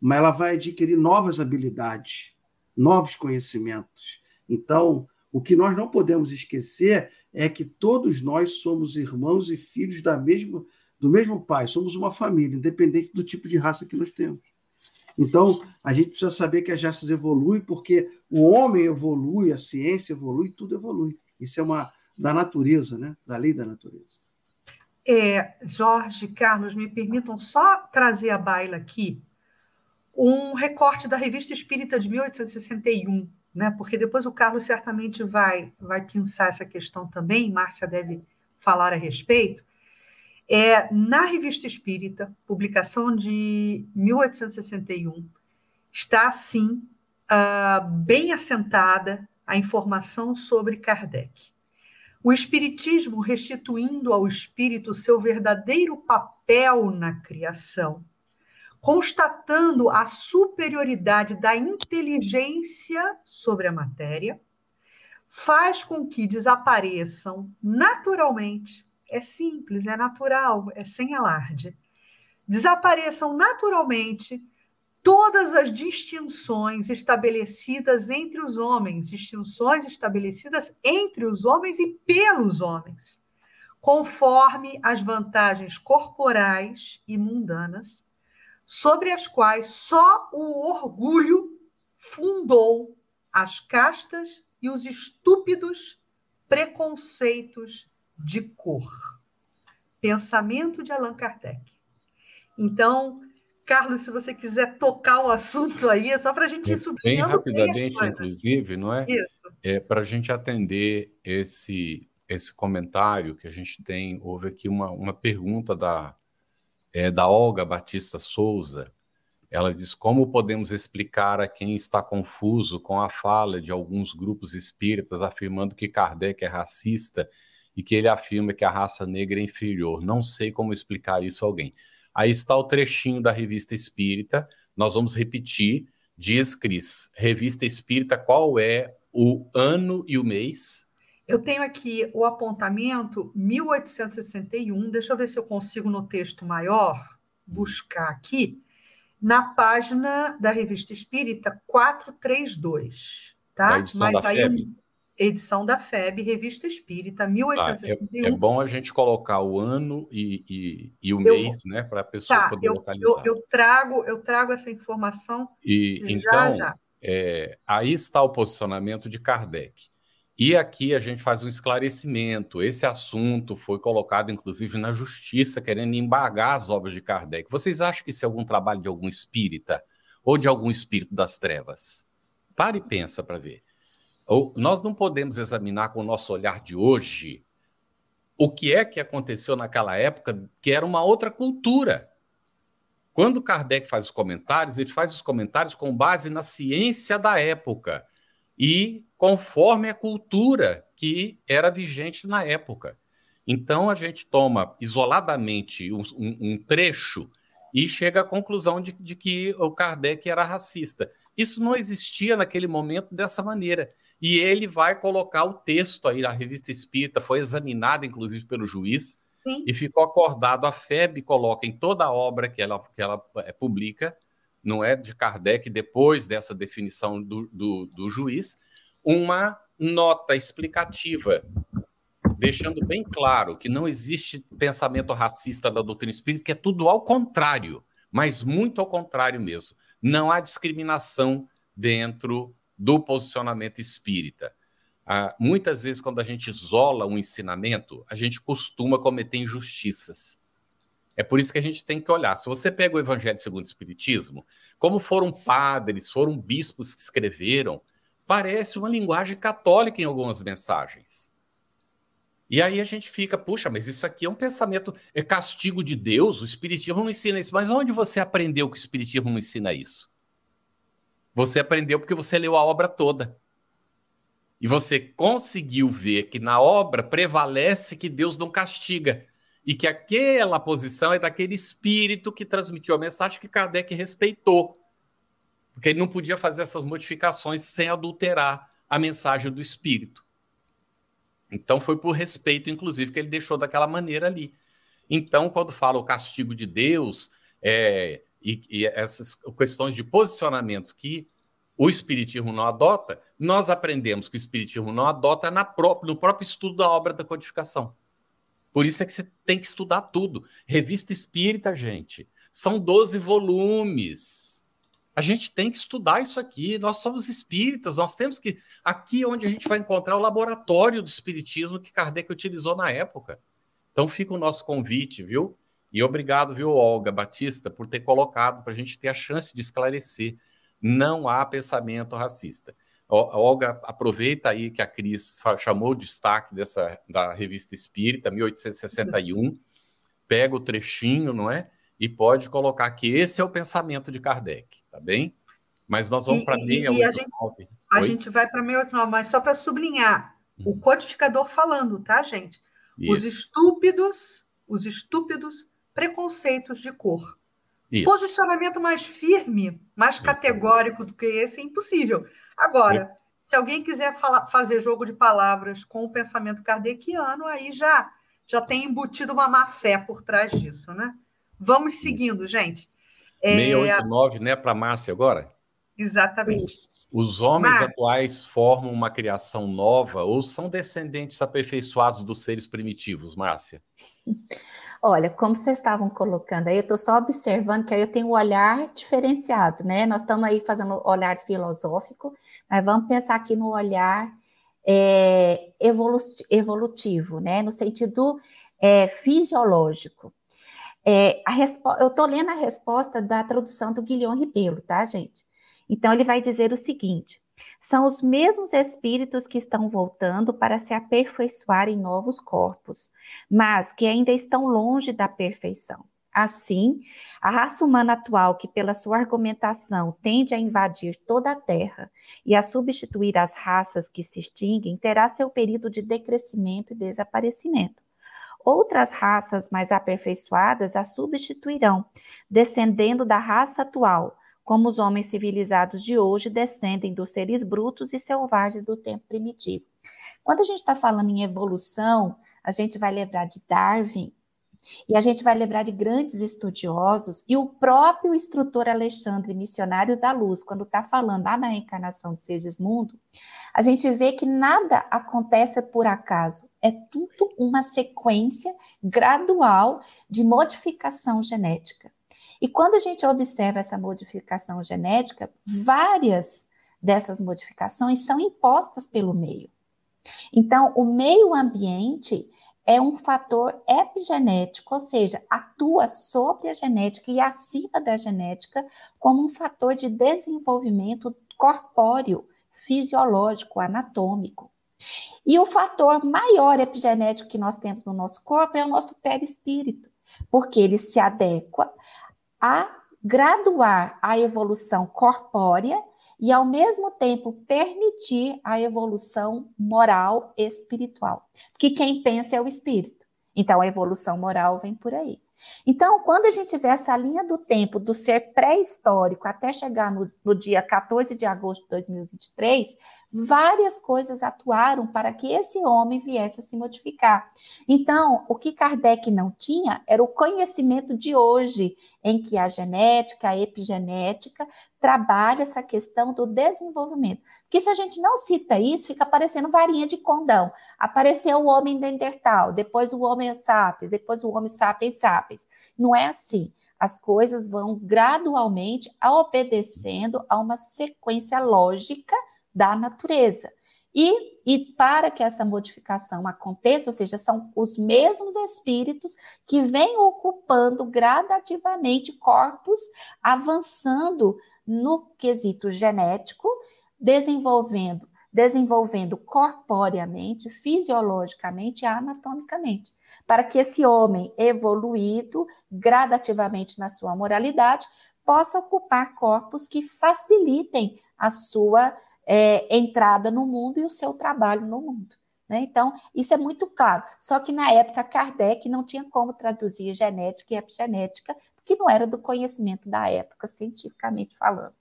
Mas ela vai adquirir novas habilidades, novos conhecimentos. Então, o que nós não podemos esquecer é que todos nós somos irmãos e filhos da mesma do mesmo pai, somos uma família, independente do tipo de raça que nós temos. Então, a gente precisa saber que as raças evoluem, porque o homem evolui, a ciência evolui, tudo evolui. Isso é uma da natureza, né? da lei da natureza. É, Jorge, Carlos, me permitam só trazer à baila aqui um recorte da Revista Espírita de 1861, né? porque depois o Carlos certamente vai, vai pensar essa questão também, Márcia deve falar a respeito, é, na Revista Espírita, publicação de 1861, está, assim, uh, bem assentada a informação sobre Kardec. O Espiritismo restituindo ao espírito seu verdadeiro papel na criação, constatando a superioridade da inteligência sobre a matéria, faz com que desapareçam naturalmente é simples, é natural, é sem alarde. Desapareçam naturalmente todas as distinções estabelecidas entre os homens, distinções estabelecidas entre os homens e pelos homens, conforme as vantagens corporais e mundanas, sobre as quais só o orgulho fundou as castas e os estúpidos preconceitos de cor. Pensamento de Allan Kardec. Então, Carlos, se você quiser tocar o assunto aí, é só para a gente ir subindo. Bem rapidamente, inclusive, não é? Isso. É para a gente atender esse esse comentário que a gente tem. Houve aqui uma, uma pergunta da é, da Olga Batista Souza Ela diz: como podemos explicar a quem está confuso com a fala de alguns grupos espíritas afirmando que Kardec é racista e que ele afirma que a raça negra é inferior? Não sei como explicar isso a alguém. Aí está o trechinho da revista espírita. Nós vamos repetir. Diz Cris, revista espírita, qual é o ano e o mês? Eu tenho aqui o apontamento 1861. Deixa eu ver se eu consigo no texto maior buscar aqui na página da Revista Espírita 432, tá? edição Mas da aí FEB. edição da FEB, Revista Espírita 1861. Ah, é, é, bom a gente colocar o ano e, e, e o eu, mês, né, para a pessoa tá, poder eu, localizar. Eu, eu, trago, eu trago essa informação e, já então, já. É, aí está o posicionamento de Kardec. E aqui a gente faz um esclarecimento. Esse assunto foi colocado, inclusive, na justiça, querendo embargar as obras de Kardec. Vocês acham que isso é algum trabalho de algum espírita ou de algum espírito das trevas? Pare e pensa para ver. Ou, nós não podemos examinar com o nosso olhar de hoje o que é que aconteceu naquela época, que era uma outra cultura. Quando Kardec faz os comentários, ele faz os comentários com base na ciência da época e conforme a cultura que era vigente na época. Então a gente toma isoladamente um, um, trecho e chega à conclusão de, de, que o Kardec era racista. Isso não existia naquele momento dessa maneira. E ele vai colocar o texto aí, a revista espírita foi examinada, inclusive, pelo juiz, Sim. e ficou acordado. A FEB coloca em toda a obra que ela, que ela é, publica não é de Kardec, depois dessa definição do, do, do juiz, uma nota explicativa, deixando bem claro que não existe pensamento racista da doutrina espírita, que é tudo ao contrário, mas muito ao contrário mesmo. Não há discriminação dentro do posicionamento espírita. Ah, muitas vezes, quando a gente isola um ensinamento, a gente costuma cometer injustiças. É por isso que a gente tem que olhar. Se você pega o Evangelho segundo o Espiritismo, como foram padres, foram bispos que escreveram, parece uma linguagem católica em algumas mensagens. E aí a gente fica, puxa, mas isso aqui é um pensamento, é castigo de Deus, o Espiritismo não ensina isso. Mas onde você aprendeu que o Espiritismo não ensina isso? Você aprendeu porque você leu a obra toda. E você conseguiu ver que na obra prevalece que Deus não castiga e que aquela posição é daquele espírito que transmitiu a mensagem que Kardec respeitou. Porque ele não podia fazer essas modificações sem adulterar a mensagem do espírito. Então foi por respeito, inclusive, que ele deixou daquela maneira ali. Então, quando fala o castigo de Deus é, e, e essas questões de posicionamentos que o Espiritismo não adota, nós aprendemos que o Espiritismo não adota na pró no próprio estudo da obra da codificação. Por isso é que você tem que estudar tudo. Revista Espírita, gente, são 12 volumes. A gente tem que estudar isso aqui. Nós somos espíritas, nós temos que. Aqui onde a gente vai encontrar o laboratório do espiritismo que Kardec utilizou na época. Então fica o nosso convite, viu? E obrigado, viu, Olga Batista, por ter colocado para a gente ter a chance de esclarecer. Não há pensamento racista. Olga, aproveita aí que a Cris chamou o destaque dessa da revista Espírita, 1861, pega o trechinho, não é? E pode colocar que esse é o pensamento de Kardec, tá bem? Mas nós vamos para meia e, a, gente, a gente vai para 689, mas só para sublinhar, o uhum. codificador falando, tá, gente? Isso. Os estúpidos, os estúpidos preconceitos de cor. Isso. Posicionamento mais firme, mais Isso. categórico do que esse é impossível. Agora, se alguém quiser falar, fazer jogo de palavras com o pensamento kardeciano, aí já, já tem embutido uma má fé por trás disso, né? Vamos seguindo, gente. É... 689, né, para Márcia agora? Exatamente. Os homens Márcia. atuais formam uma criação nova ou são descendentes aperfeiçoados dos seres primitivos, Márcia? Olha, como vocês estavam colocando aí, eu estou só observando que aí eu tenho um olhar diferenciado, né? Nós estamos aí fazendo olhar filosófico, mas vamos pensar aqui no olhar é, evolutivo, né? No sentido é, fisiológico. É, eu estou lendo a resposta da tradução do Guilherme Ribeiro, tá, gente? Então, ele vai dizer o seguinte: são os mesmos espíritos que estão voltando para se aperfeiçoar em novos corpos, mas que ainda estão longe da perfeição. Assim, a raça humana atual, que pela sua argumentação tende a invadir toda a Terra e a substituir as raças que se extinguem, terá seu período de decrescimento e desaparecimento. Outras raças mais aperfeiçoadas a substituirão, descendendo da raça atual, como os homens civilizados de hoje descendem dos seres brutos e selvagens do tempo primitivo. Quando a gente está falando em evolução, a gente vai lembrar de Darwin, e a gente vai lembrar de grandes estudiosos e o próprio instrutor Alexandre, missionário da luz, quando está falando lá na reencarnação de Sigismundo, a gente vê que nada acontece por acaso. É tudo uma sequência gradual de modificação genética. E quando a gente observa essa modificação genética, várias dessas modificações são impostas pelo meio. Então, o meio ambiente é um fator epigenético, ou seja, atua sobre a genética e acima da genética como um fator de desenvolvimento corpóreo, fisiológico, anatômico. E o fator maior epigenético que nós temos no nosso corpo é o nosso perispírito, porque ele se adequa a graduar a evolução corpórea e, ao mesmo tempo, permitir a evolução moral espiritual. Porque quem pensa é o espírito. Então, a evolução moral vem por aí. Então, quando a gente vê essa linha do tempo do ser pré-histórico até chegar no, no, dia 14 de agosto de 2023, várias coisas atuaram para que esse homem viesse a se modificar. Então, o que Kardec não tinha era o conhecimento de hoje, em que a genética, a epigenética trabalha essa questão do desenvolvimento. Porque se a gente não cita isso, fica parecendo varinha de condão. Apareceu o homem Neandertal, depois o homem sapiens, depois o homem sapiens sapiens. Não é assim. As coisas vão gradualmente obedecendo a uma sequência lógica da natureza. E, e para que essa modificação aconteça, ou seja, são os mesmos espíritos que vêm ocupando gradativamente corpos, avançando no quesito genético, desenvolvendo, desenvolvendo corporeamente, fisiologicamente e anatomicamente, para que esse homem evoluído gradativamente na sua moralidade possa ocupar corpos que facilitem a sua é, entrada no mundo e o seu trabalho no mundo. Né? Então, isso é muito claro. Só que na época, Kardec não tinha como traduzir genética e epigenética, porque não era do conhecimento da época, cientificamente falando.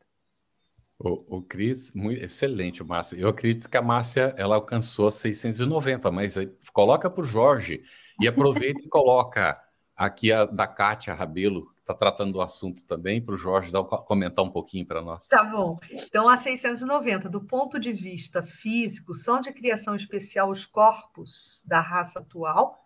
O, o Cris, muito, excelente, Márcia. Eu acredito que a Márcia ela alcançou 690, mas coloca para o Jorge e aproveita e coloca aqui a da Kátia Rabelo, está tratando do assunto também, para o Jorge dar, comentar um pouquinho para nós. Tá bom. Então, a 690, do ponto de vista físico, são de criação especial os corpos da raça atual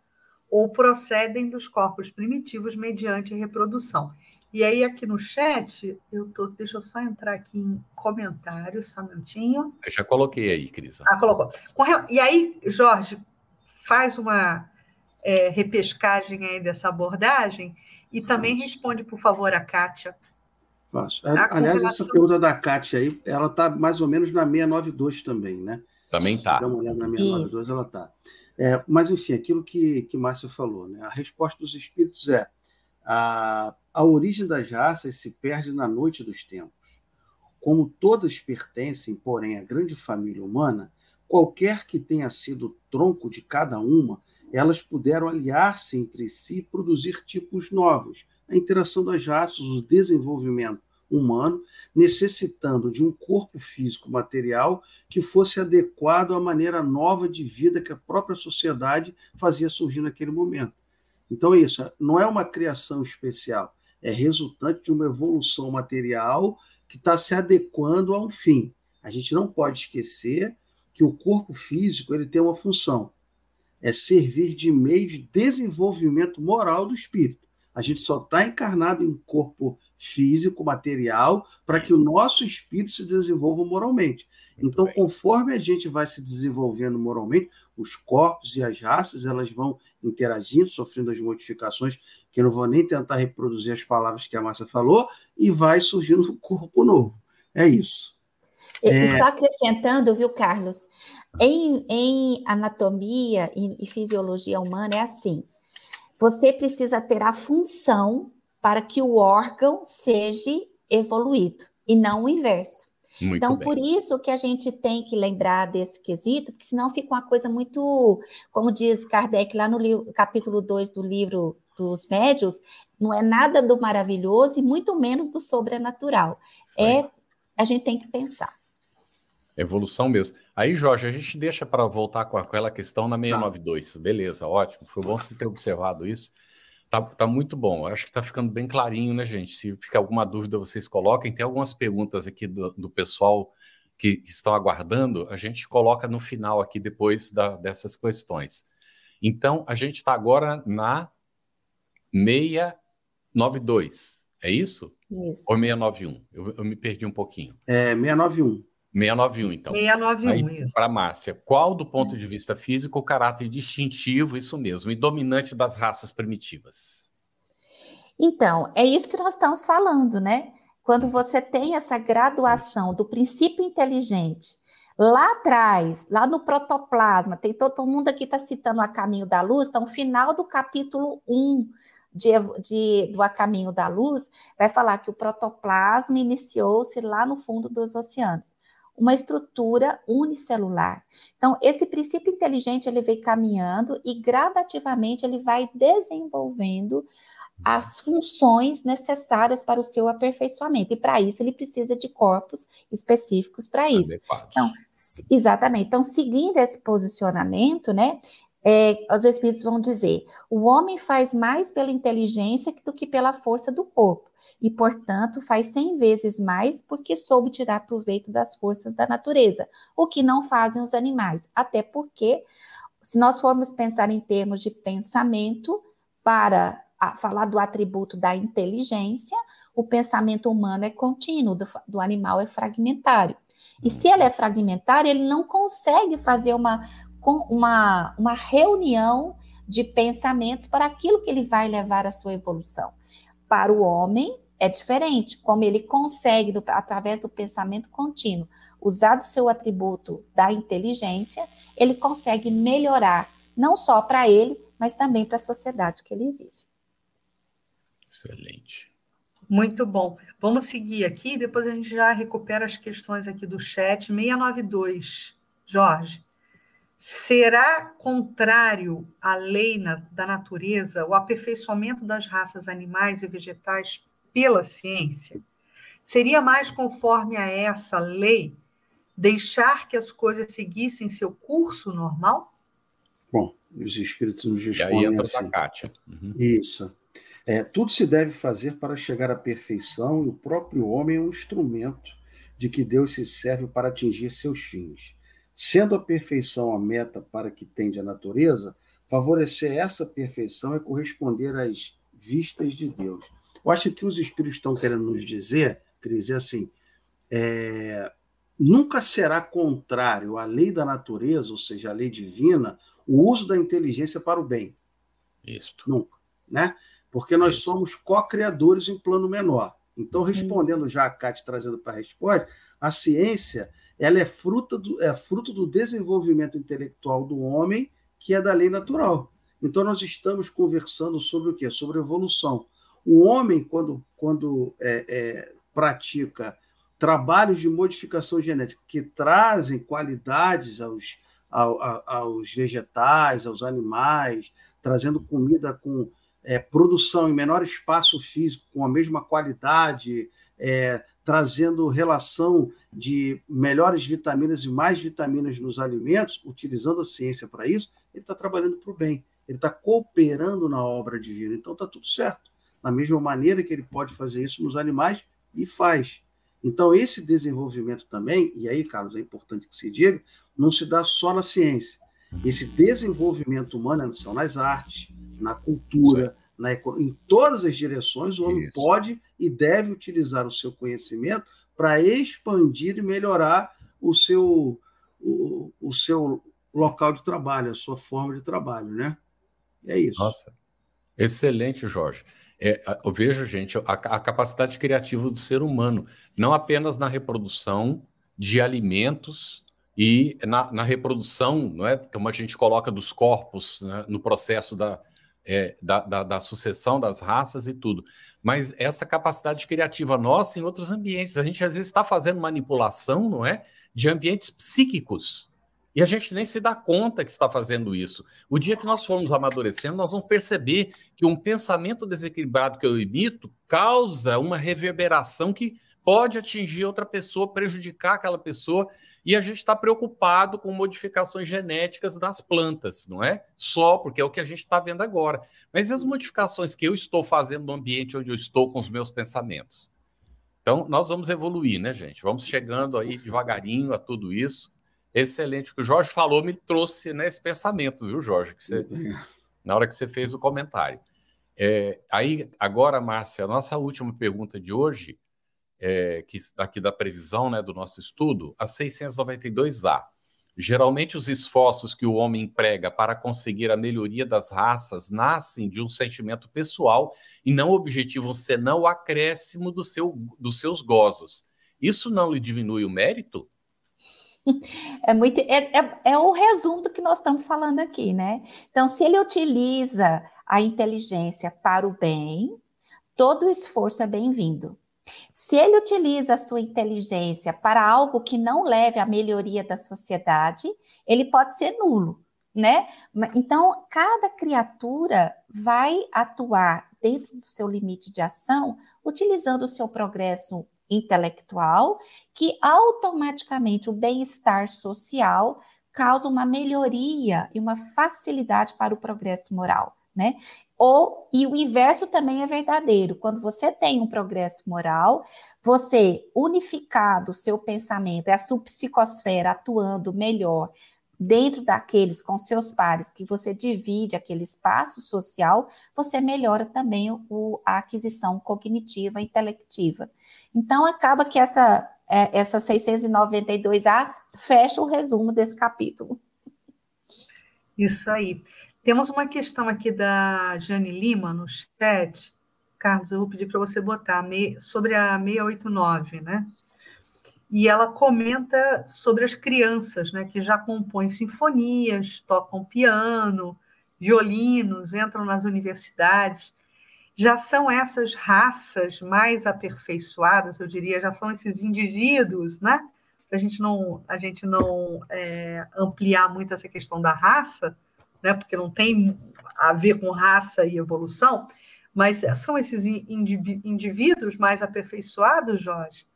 ou procedem dos corpos primitivos mediante reprodução. E aí, aqui no chat, eu tô, deixa eu só entrar aqui em comentários, só um minutinho. Eu já coloquei aí, Cris. Ah, colocou. E aí, Jorge, faz uma é, repescagem aí dessa abordagem e também Faço. responde, por favor, a Kátia. Faço. A Aliás, essa pergunta da Kátia aí, ela está mais ou menos na 692 também, né? Também está. Se dá uma olhada na 692, Isso. ela está. É, mas, enfim, aquilo que, que Márcia falou, né? a resposta dos espíritos é a, a origem das raças se perde na noite dos tempos. Como todas pertencem, porém, à grande família humana, qualquer que tenha sido o tronco de cada uma elas puderam aliar-se entre si e produzir tipos novos. A interação das raças, o desenvolvimento humano, necessitando de um corpo físico material que fosse adequado à maneira nova de vida que a própria sociedade fazia surgir naquele momento. Então, isso não é uma criação especial, é resultante de uma evolução material que está se adequando a um fim. A gente não pode esquecer que o corpo físico ele tem uma função é servir de meio de desenvolvimento moral do espírito. A gente só está encarnado em um corpo físico, material, para que o nosso espírito se desenvolva moralmente. Muito então, bem. conforme a gente vai se desenvolvendo moralmente, os corpos e as raças elas vão interagindo, sofrendo as modificações, que eu não vou nem tentar reproduzir as palavras que a Márcia falou, e vai surgindo um corpo novo. É isso. E, é... só acrescentando, viu, Carlos? Em, em anatomia e, e fisiologia humana é assim: você precisa ter a função para que o órgão seja evoluído e não o inverso. Muito então, bem. por isso que a gente tem que lembrar desse quesito, porque senão fica uma coisa muito, como diz Kardec lá no livro, capítulo 2 do livro dos médios, não é nada do maravilhoso e muito menos do sobrenatural. Sim. É, a gente tem que pensar. Evolução mesmo. Aí, Jorge, a gente deixa para voltar com aquela questão na 692. Tá. Beleza, ótimo. Foi bom você ter observado isso. Tá, tá muito bom. Acho que tá ficando bem clarinho, né, gente? Se ficar alguma dúvida, vocês coloquem. Tem algumas perguntas aqui do, do pessoal que, que, estão aguardando. A gente coloca no final aqui, depois da, dessas questões. Então, a gente está agora na 692. É isso? Isso. Ou 691? Eu, eu me perdi um pouquinho. É 691. 691, então. 691, Aí, isso. Para Márcia, qual, do ponto de vista físico, o caráter distintivo, isso mesmo, e dominante das raças primitivas? Então, é isso que nós estamos falando, né? Quando você tem essa graduação do princípio inteligente, lá atrás, lá no protoplasma, tem todo mundo aqui está citando A Caminho da Luz, então, final do capítulo 1 de, de, do A Caminho da Luz, vai falar que o protoplasma iniciou-se lá no fundo dos oceanos uma estrutura unicelular. Então, esse princípio inteligente ele vem caminhando e gradativamente ele vai desenvolvendo as funções necessárias para o seu aperfeiçoamento. E para isso ele precisa de corpos específicos para isso. Então, exatamente. Então, seguindo esse posicionamento, né, é, os espíritos vão dizer: o homem faz mais pela inteligência do que pela força do corpo, e, portanto, faz cem vezes mais porque soube tirar proveito das forças da natureza, o que não fazem os animais. Até porque, se nós formos pensar em termos de pensamento, para a, falar do atributo da inteligência, o pensamento humano é contínuo, do, do animal é fragmentário. E se ele é fragmentário, ele não consegue fazer uma uma, uma reunião de pensamentos para aquilo que ele vai levar à sua evolução. Para o homem, é diferente, como ele consegue, do, através do pensamento contínuo, usar o seu atributo da inteligência, ele consegue melhorar, não só para ele, mas também para a sociedade que ele vive. Excelente. Muito bom. Vamos seguir aqui, depois a gente já recupera as questões aqui do chat. 692, Jorge será contrário à lei na, da natureza o aperfeiçoamento das raças animais e vegetais pela ciência? Seria mais conforme a essa lei deixar que as coisas seguissem seu curso normal? Bom, os espíritos nos respondem e aí entra assim. Kátia. Uhum. Isso. É, tudo se deve fazer para chegar à perfeição e o próprio homem é um instrumento de que Deus se serve para atingir seus fins. Sendo a perfeição a meta para que tende a natureza, favorecer essa perfeição é corresponder às vistas de Deus. Eu acho que os espíritos estão querendo nos dizer, Cris, é assim, é, nunca será contrário à lei da natureza, ou seja, à lei divina, o uso da inteligência para o bem. Isso. Nunca, né? Porque nós Isso. somos co-criadores em plano menor. Então, respondendo já a Cátia trazendo para a resposta, a ciência ela é fruto, do, é fruto do desenvolvimento intelectual do homem, que é da lei natural. Então, nós estamos conversando sobre o quê? Sobre evolução. O homem, quando, quando é, é, pratica trabalhos de modificação genética que trazem qualidades aos, aos vegetais, aos animais, trazendo comida com é, produção em menor espaço físico, com a mesma qualidade, é, trazendo relação de melhores vitaminas e mais vitaminas nos alimentos, utilizando a ciência para isso, ele está trabalhando para o bem, ele está cooperando na obra divina. Então está tudo certo. Da mesma maneira que ele pode fazer isso nos animais, e faz. Então, esse desenvolvimento também, e aí, Carlos, é importante que se diga, não se dá só na ciência. Esse desenvolvimento humano são nas artes, na cultura, na, em todas as direções, o homem Isso. pode e deve utilizar o seu conhecimento para expandir e melhorar o seu, o, o seu local de trabalho, a sua forma de trabalho, né? É isso. Nossa, excelente, Jorge. É, eu vejo, gente, a, a, capacidade criativa do ser humano, não apenas na reprodução de alimentos e na, na reprodução, não é? Como a gente coloca dos corpos né, no processo da, é, da, da, da, sucessão das raças e tudo. Mas essa capacidade criativa nossa em outros ambientes. A gente às vezes está fazendo manipulação, não é? De ambientes psíquicos. E a gente nem se dá conta que está fazendo isso. O dia que nós formos amadurecendo, nós vamos perceber que um pensamento desequilibrado que eu emito causa uma reverberação que pode atingir outra pessoa, prejudicar aquela pessoa, e a gente está preocupado com modificações genéticas das plantas, não é? Só porque é o que a gente está vendo agora. Mas as modificações que eu estou fazendo no ambiente onde eu estou com os meus pensamentos? Então, nós vamos evoluir, né, gente? Vamos chegando aí devagarinho a tudo isso. Excelente. O que o Jorge falou me trouxe né, esse pensamento, viu, Jorge? Que você, na hora que você fez o comentário. É, aí, agora, Márcia, a nossa última pergunta de hoje é, que aqui da previsão né, do nosso estudo, a 692A. Geralmente, os esforços que o homem emprega para conseguir a melhoria das raças nascem de um sentimento pessoal e não objetivam senão o acréscimo do seu, dos seus gozos. Isso não lhe diminui o mérito? É muito é, é, é, o resumo do que nós estamos falando aqui, né? Então, se ele utiliza a inteligência para o bem, todo esforço é bem-vindo. Se ele utiliza a sua inteligência para algo que não leve à melhoria da sociedade, ele pode ser nulo, né? Então, cada criatura vai atuar dentro do seu limite de ação, utilizando o seu progresso intelectual, que automaticamente o bem-estar social causa uma melhoria e uma facilidade para o progresso moral, né? Ou, e o inverso também é verdadeiro. Quando você tem um progresso moral, você unificado o seu pensamento, é a sua psicosfera atuando melhor dentro daqueles com seus pares, que você divide aquele espaço social, você melhora também o, a aquisição cognitiva e intelectiva. Então, acaba que essa, é, essa 692A fecha o resumo desse capítulo. Isso aí. Temos uma questão aqui da Jane Lima no chat. Carlos, eu vou pedir para você botar sobre a 689, né? E ela comenta sobre as crianças, né, que já compõem sinfonias, tocam piano, violinos, entram nas universidades. Já são essas raças mais aperfeiçoadas, eu diria, já são esses indivíduos, né? Para a gente não, a gente não é, ampliar muito essa questão da raça, né, porque não tem a ver com raça e evolução, mas são esses indivíduos mais aperfeiçoados, Jorge?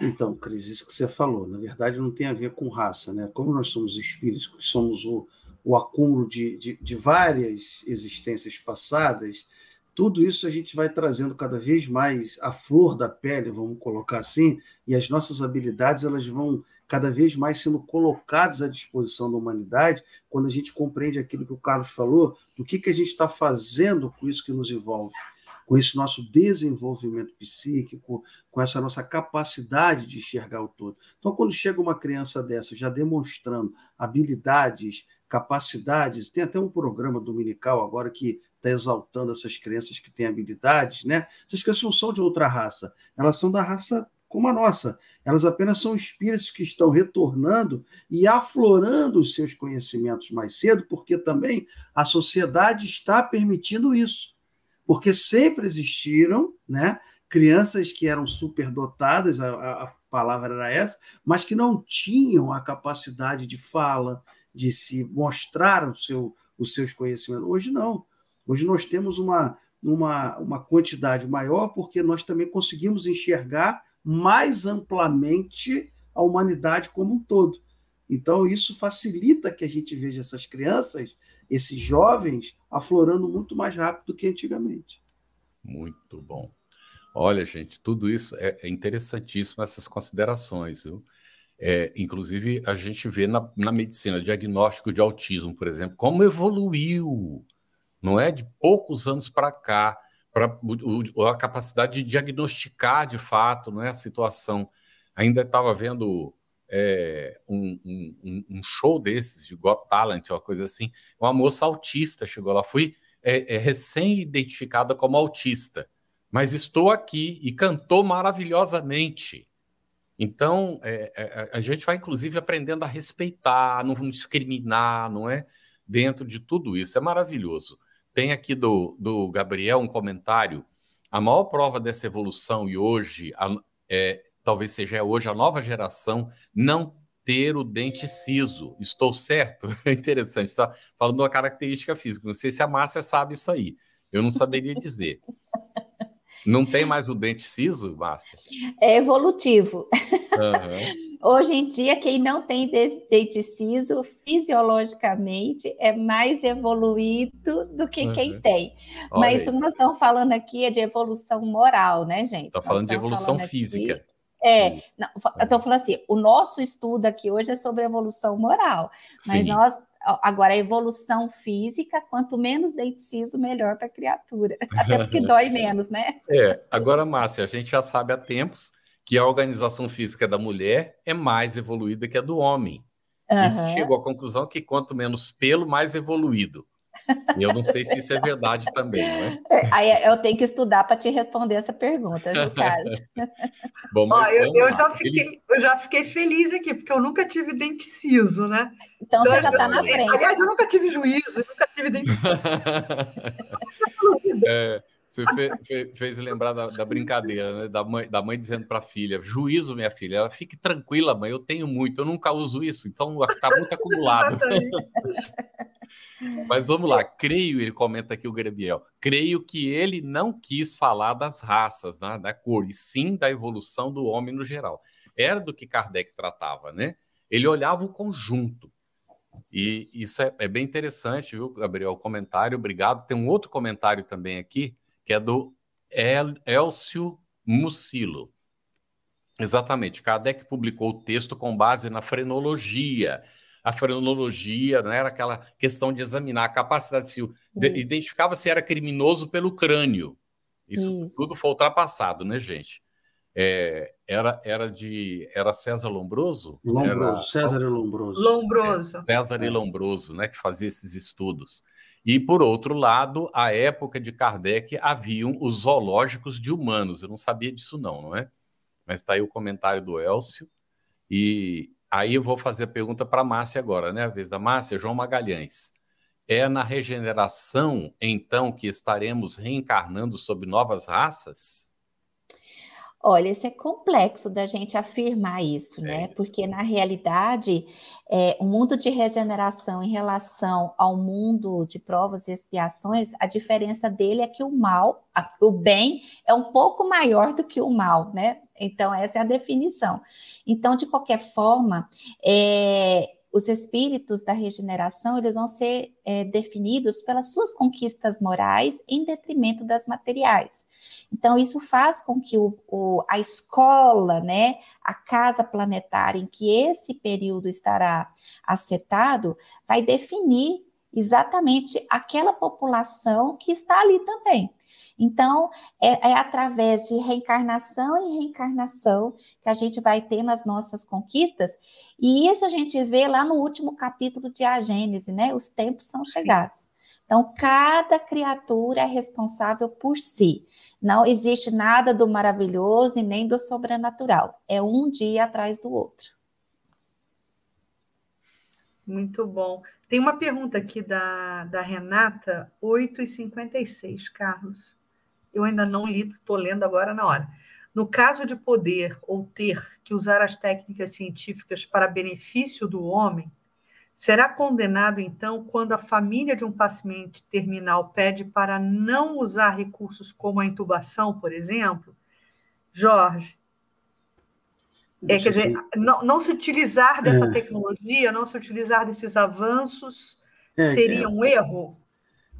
Então, Cris, isso que você falou, na verdade não tem a ver com raça, né? Como nós somos espíritos, somos o, o acúmulo de, de, de várias existências passadas, tudo isso a gente vai trazendo cada vez mais a flor da pele, vamos colocar assim, e as nossas habilidades elas vão cada vez mais sendo colocadas à disposição da humanidade quando a gente compreende aquilo que o Carlos falou, do que, que a gente está fazendo com isso que nos envolve, com esse nosso desenvolvimento psíquico, com essa nossa capacidade de enxergar o todo. Então, quando chega uma criança dessa já demonstrando habilidades, capacidades, tem até um programa dominical agora que está exaltando essas crianças que têm habilidades, né? Essas crianças não são de outra raça, elas são da raça como a nossa. Elas apenas são espíritos que estão retornando e aflorando os seus conhecimentos mais cedo, porque também a sociedade está permitindo isso. Porque sempre existiram, né? Crianças que eram superdotadas, a, a palavra era essa, mas que não tinham a capacidade de fala, de se mostrar o seu, os seus conhecimentos. Hoje não. Hoje nós temos uma, uma, uma quantidade maior porque nós também conseguimos enxergar mais amplamente a humanidade como um todo. Então, isso facilita que a gente veja essas crianças, esses jovens, aflorando muito mais rápido do que antigamente. Muito bom. Olha, gente, tudo isso é, é interessantíssimo, essas considerações, viu? É, inclusive, a gente vê na, na medicina, diagnóstico de autismo, por exemplo, como evoluiu, não é? De poucos anos para cá para a capacidade de diagnosticar de fato não é, a situação. Ainda estava vendo é, um, um, um, show desses, de Got Talent, uma coisa assim. Uma moça autista chegou lá, fui é, é, recém-identificada como autista, mas estou aqui e cantou maravilhosamente. Então, é, é, a gente vai inclusive aprendendo a respeitar, não discriminar, não é? dentro de tudo isso. É maravilhoso. Tem aqui do, do Gabriel um comentário. A maior prova dessa evolução, e hoje, a, é, talvez seja hoje a nova geração, não ter o dente ciso. Estou certo? É interessante, está falando uma característica física. Não sei se a Márcia sabe isso aí. Eu não saberia dizer. Não tem mais o dente ciso, Márcia? É evolutivo. Uhum. Hoje em dia, quem não tem dente ciso, fisiologicamente, é mais evoluído do que uhum. quem tem. Olha Mas aí. nós estamos falando aqui é de evolução moral, né, gente? Está falando de evolução física. Aqui, é, não, eu estou falando assim, o nosso estudo aqui hoje é sobre evolução moral, mas Sim. nós Agora, a evolução física, quanto menos dente ciso, melhor para a criatura. Até porque dói menos, né? É, agora, Márcia, a gente já sabe há tempos que a organização física da mulher é mais evoluída que a do homem. Uhum. Isso chegou à conclusão que quanto menos pelo, mais evoluído. E eu não sei se isso é verdade também, não é? é aí eu tenho que estudar para te responder essa pergunta, no caso. Bom, mas Ó, eu, eu já fiquei, eu já fiquei feliz aqui, porque eu nunca tive dente ciso, né? Então, então você já está na frente. Aliás, eu nunca tive juízo, eu nunca tive dente ciso. é, você fez, fez lembrar da, da, brincadeira, né? Da mãe, da mãe dizendo para a filha: juízo, minha filha, ela fique tranquila, mãe, eu tenho muito, eu nunca uso isso, então está muito acumulado. Mas vamos lá, creio, ele comenta aqui o Gabriel, creio que ele não quis falar das raças, né, da cor, e sim da evolução do homem no geral. Era do que Kardec tratava, né? Ele olhava o conjunto. E isso é, é bem interessante, viu, Gabriel? O comentário, obrigado. Tem um outro comentário também aqui que é do El Elcio Mucilo. Exatamente, Kardec publicou o texto com base na frenologia. A frenologia não era aquela questão de examinar a capacidade se identificava se era criminoso pelo crânio. Isso, Isso. tudo foi ultrapassado, né, gente? É, era, era de era César Lombroso? Lombroso, era, César e Lombroso. Lombroso. É, César e Lombroso, né, que fazia esses estudos. E, por outro lado, à época de Kardec, haviam os zoológicos de humanos. Eu não sabia disso, não, não é? Mas está aí o comentário do Elcio. E aí eu vou fazer a pergunta para a Márcia agora, né? A vez da Márcia, João Magalhães. É na regeneração, então, que estaremos reencarnando sob novas raças? Olha, isso é complexo da gente afirmar isso, é né? Isso. Porque na realidade, é, o mundo de regeneração em relação ao mundo de provas e expiações, a diferença dele é que o mal, a, o bem, é um pouco maior do que o mal, né? Então, essa é a definição. Então, de qualquer forma, é, os espíritos da regeneração eles vão ser é, definidos pelas suas conquistas morais em detrimento das materiais. Então, isso faz com que o, o, a escola, né, a casa planetária em que esse período estará acetado, vai definir exatamente aquela população que está ali também. Então, é, é, através de reencarnação e reencarnação que a gente vai ter nas nossas conquistas, e isso a gente vê lá no último capítulo de A Gênese, né? Os tempos são chegados. Então, cada criatura é responsável por si. Não existe nada do maravilhoso e nem do sobrenatural. É um dia atrás do outro. Muito bom. Tem uma pergunta aqui da, da Renata, 8h56, Carlos eu ainda não li, estou lendo agora na hora. No caso de poder ou ter que usar as técnicas científicas para benefício do homem, será condenado então quando a família de um paciente terminal pede para não usar recursos como a intubação, por exemplo? Jorge, é, quer dizer, não, não, se utilizar dessa é. tecnologia, não se utilizar desses avanços, é, seria é. um erro?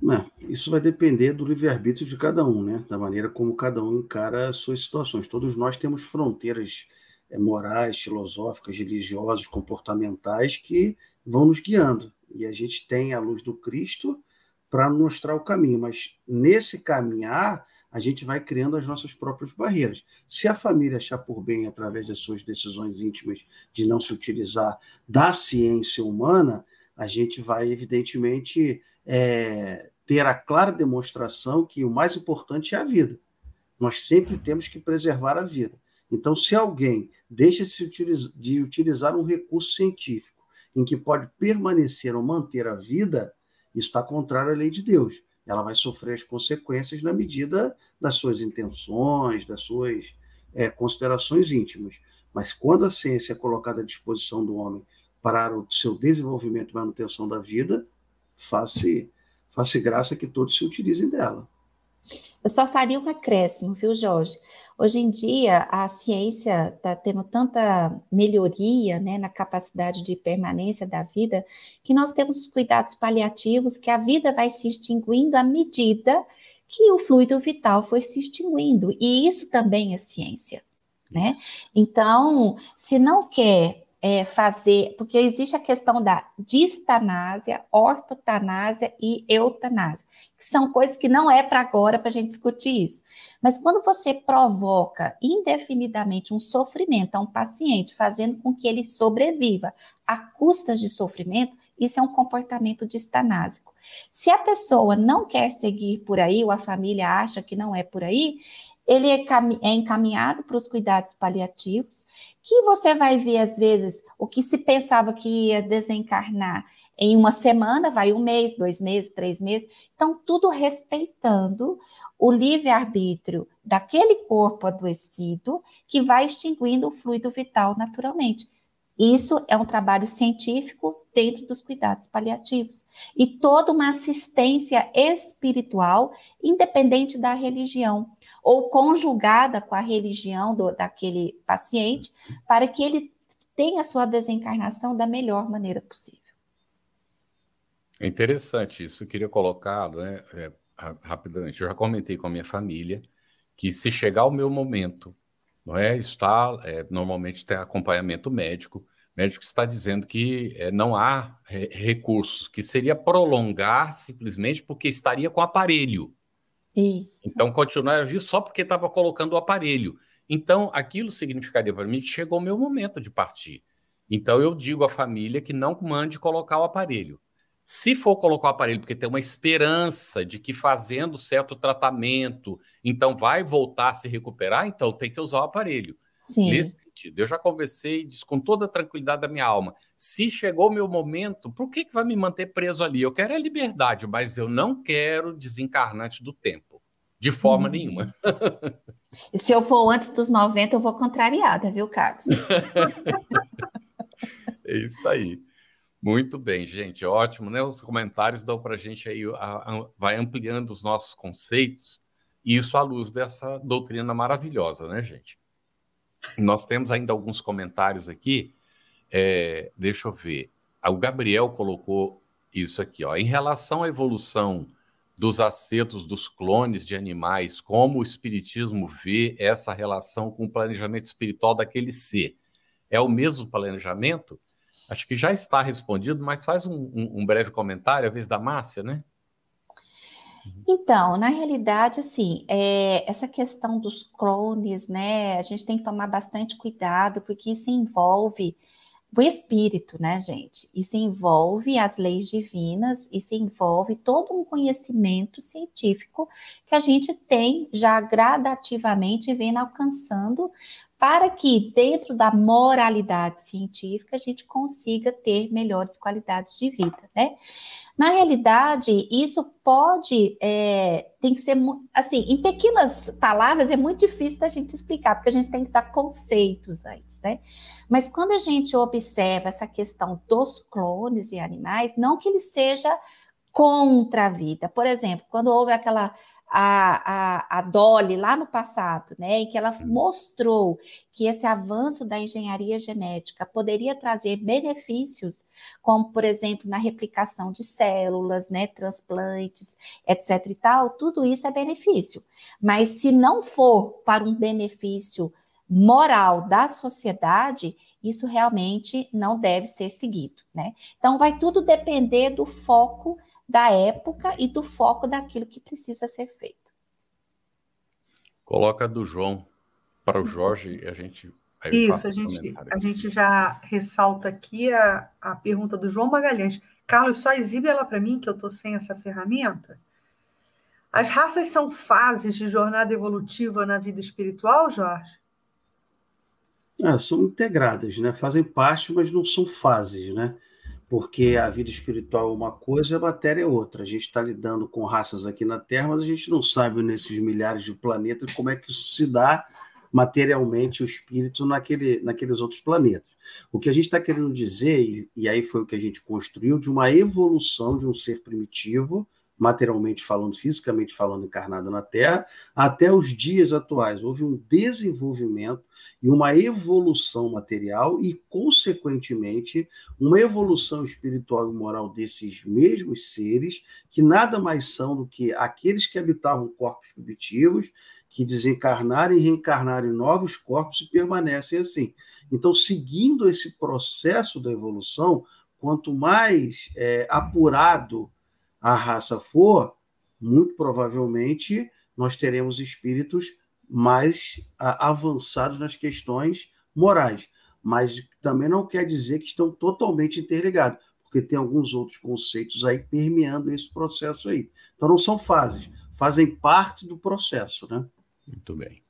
Não, isso vai depender do livre-arbítrio de cada um, né? Da maneira como cada um encara as suas situações. Todos nós temos fronteiras é, morais, filosóficas, religiosas, comportamentais que vão nos guiando. E a gente tem a luz do Cristo para mostrar o caminho, mas nesse caminhar a gente vai criando as nossas próprias barreiras. Se a família achar por bem, através das suas decisões íntimas, de não se utilizar da ciência humana, a gente vai, evidentemente, é, ter a clara demonstração que o mais importante é a vida. Nós sempre temos que preservar a vida. Então, se alguém deixa de utilizar um recurso científico em que pode permanecer ou manter a vida, isso está contrário à lei de Deus. Ela vai sofrer as consequências na medida das suas intenções, das suas é, considerações íntimas. Mas quando a ciência é colocada à disposição do homem para o seu desenvolvimento e manutenção da vida, faça, faça graça que todos se utilizem dela. Eu só faria um acréscimo, viu, Jorge? Hoje em dia, a ciência está tendo tanta melhoria né, na capacidade de permanência da vida, que nós temos os cuidados paliativos, que a vida vai se extinguindo à medida que o fluido vital foi se extinguindo. E isso também é ciência. Né? Então, se não quer é, fazer, porque existe a questão da distanásia, ortotanásia e eutanásia, que são coisas que não é para agora para a gente discutir isso. Mas quando você provoca indefinidamente um sofrimento a um paciente, fazendo com que ele sobreviva a custas de sofrimento, isso é um comportamento distanásico. Se a pessoa não quer seguir por aí, ou a família acha que não é por aí, ele é, é encaminhado para os cuidados paliativos, que você vai ver, às vezes, o que se pensava que ia desencarnar em uma semana, vai um mês, dois meses, três meses. Então, tudo respeitando o livre-arbítrio daquele corpo adoecido que vai extinguindo o fluido vital naturalmente. Isso é um trabalho científico dentro dos cuidados paliativos e toda uma assistência espiritual, independente da religião, ou conjugada com a religião do, daquele paciente, para que ele tenha a sua desencarnação da melhor maneira possível. É interessante isso. Eu queria colocar né, é, rapidamente. Eu já comentei com a minha família que se chegar o meu momento não é? Está é, normalmente tem acompanhamento médico. Médico está dizendo que é, não há é, recursos, que seria prolongar simplesmente porque estaria com aparelho. Isso. Então continuar vivo só porque estava colocando o aparelho. Então aquilo significaria para mim que chegou o meu momento de partir. Então eu digo à família que não mande colocar o aparelho. Se for colocar o aparelho porque tem uma esperança de que fazendo certo tratamento, então vai voltar a se recuperar, então tem que usar o aparelho. Sim. Nesse sentido, eu já conversei disse com toda a tranquilidade da minha alma: se chegou o meu momento, por que, que vai me manter preso ali? Eu quero a liberdade, mas eu não quero desencarnante do tempo, de forma hum. nenhuma. E se eu for antes dos 90, eu vou contrariada, viu, Carlos? é isso aí. Muito bem, gente, ótimo, né? Os comentários dão para a gente aí, a, a, vai ampliando os nossos conceitos, e isso à luz dessa doutrina maravilhosa, né, gente? Nós temos ainda alguns comentários aqui, é, deixa eu ver. O Gabriel colocou isso aqui, ó. Em relação à evolução dos acertos dos clones de animais, como o Espiritismo vê essa relação com o planejamento espiritual daquele ser? É o mesmo planejamento? Acho que já está respondido, mas faz um, um, um breve comentário, a vez da Márcia, né? Então, na realidade, assim, é, essa questão dos clones, né? A gente tem que tomar bastante cuidado, porque isso envolve o espírito, né, gente? Isso envolve as leis divinas, isso envolve todo um conhecimento científico que a gente tem já gradativamente vem alcançando para que, dentro da moralidade científica, a gente consiga ter melhores qualidades de vida, né? Na realidade, isso pode, é, tem que ser, assim, em pequenas palavras é muito difícil da gente explicar, porque a gente tem que dar conceitos antes, né? Mas quando a gente observa essa questão dos clones e animais, não que ele seja contra a vida. Por exemplo, quando houve aquela a, a, a Dolly lá no passado, né, em que ela uhum. mostrou que esse avanço da engenharia genética poderia trazer benefícios, como, por exemplo, na replicação de células, né, transplantes, etc. e tal, tudo isso é benefício. Mas se não for para um benefício moral da sociedade, isso realmente não deve ser seguido, né? Então, vai tudo depender do foco da época e do foco daquilo que precisa ser feito. Coloca do João para o Jorge e a gente. Isso, a gente, a gente já ressalta aqui a, a pergunta do João Magalhães. Carlos, só exibe ela para mim, que eu estou sem essa ferramenta. As raças são fases de jornada evolutiva na vida espiritual, Jorge? Ah, são integradas, né? Fazem parte, mas não são fases, né? Porque a vida espiritual é uma coisa e a matéria é outra. A gente está lidando com raças aqui na Terra, mas a gente não sabe nesses milhares de planetas como é que isso se dá materialmente o espírito naquele, naqueles outros planetas. O que a gente está querendo dizer, e, e aí foi o que a gente construiu, de uma evolução de um ser primitivo materialmente falando, fisicamente falando, encarnado na Terra, até os dias atuais. Houve um desenvolvimento e uma evolução material e, consequentemente, uma evolução espiritual e moral desses mesmos seres, que nada mais são do que aqueles que habitavam corpos primitivos, que desencarnaram e reencarnaram em novos corpos e permanecem assim. Então, seguindo esse processo da evolução, quanto mais é, apurado a raça for, muito provavelmente nós teremos espíritos mais a, avançados nas questões morais. Mas também não quer dizer que estão totalmente interligados, porque tem alguns outros conceitos aí permeando esse processo aí. Então não são fases, fazem parte do processo, né? Muito bem.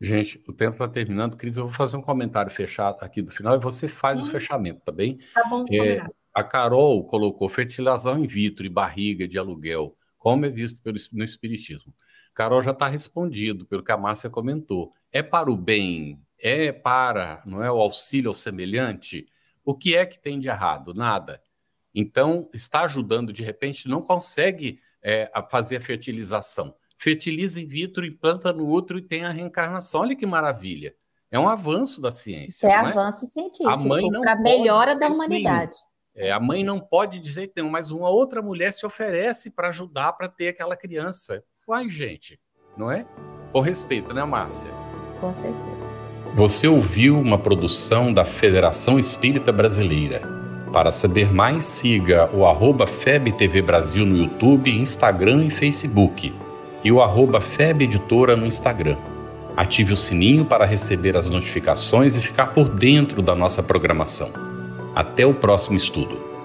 Gente, o tempo está terminando. Cris, eu vou fazer um comentário fechado aqui do final e você faz hum. o fechamento, tá bem? Tá bom, é, a Carol colocou fertilização in vitro e barriga de aluguel, como é visto pelo, no Espiritismo. Carol já está respondido pelo que a Márcia comentou. É para o bem? É para, não é o auxílio ao semelhante? O que é que tem de errado? Nada. Então, está ajudando, de repente, não consegue é, a fazer a fertilização. Fertiliza in vitro, implanta no útero e tem a reencarnação. Olha que maravilha. É um avanço da ciência. é, é? avanço científico para melhora da humanidade. É, a mãe não pode dizer não, mas uma outra mulher se oferece para ajudar para ter aquela criança. Uai, gente, não é? Com respeito, né, Márcia? Com certeza. Você ouviu uma produção da Federação Espírita Brasileira. Para saber mais, siga o arroba FebTV Brasil no YouTube, Instagram e Facebook. E o arroba Feb Editora no Instagram. Ative o sininho para receber as notificações e ficar por dentro da nossa programação. Até o próximo estudo.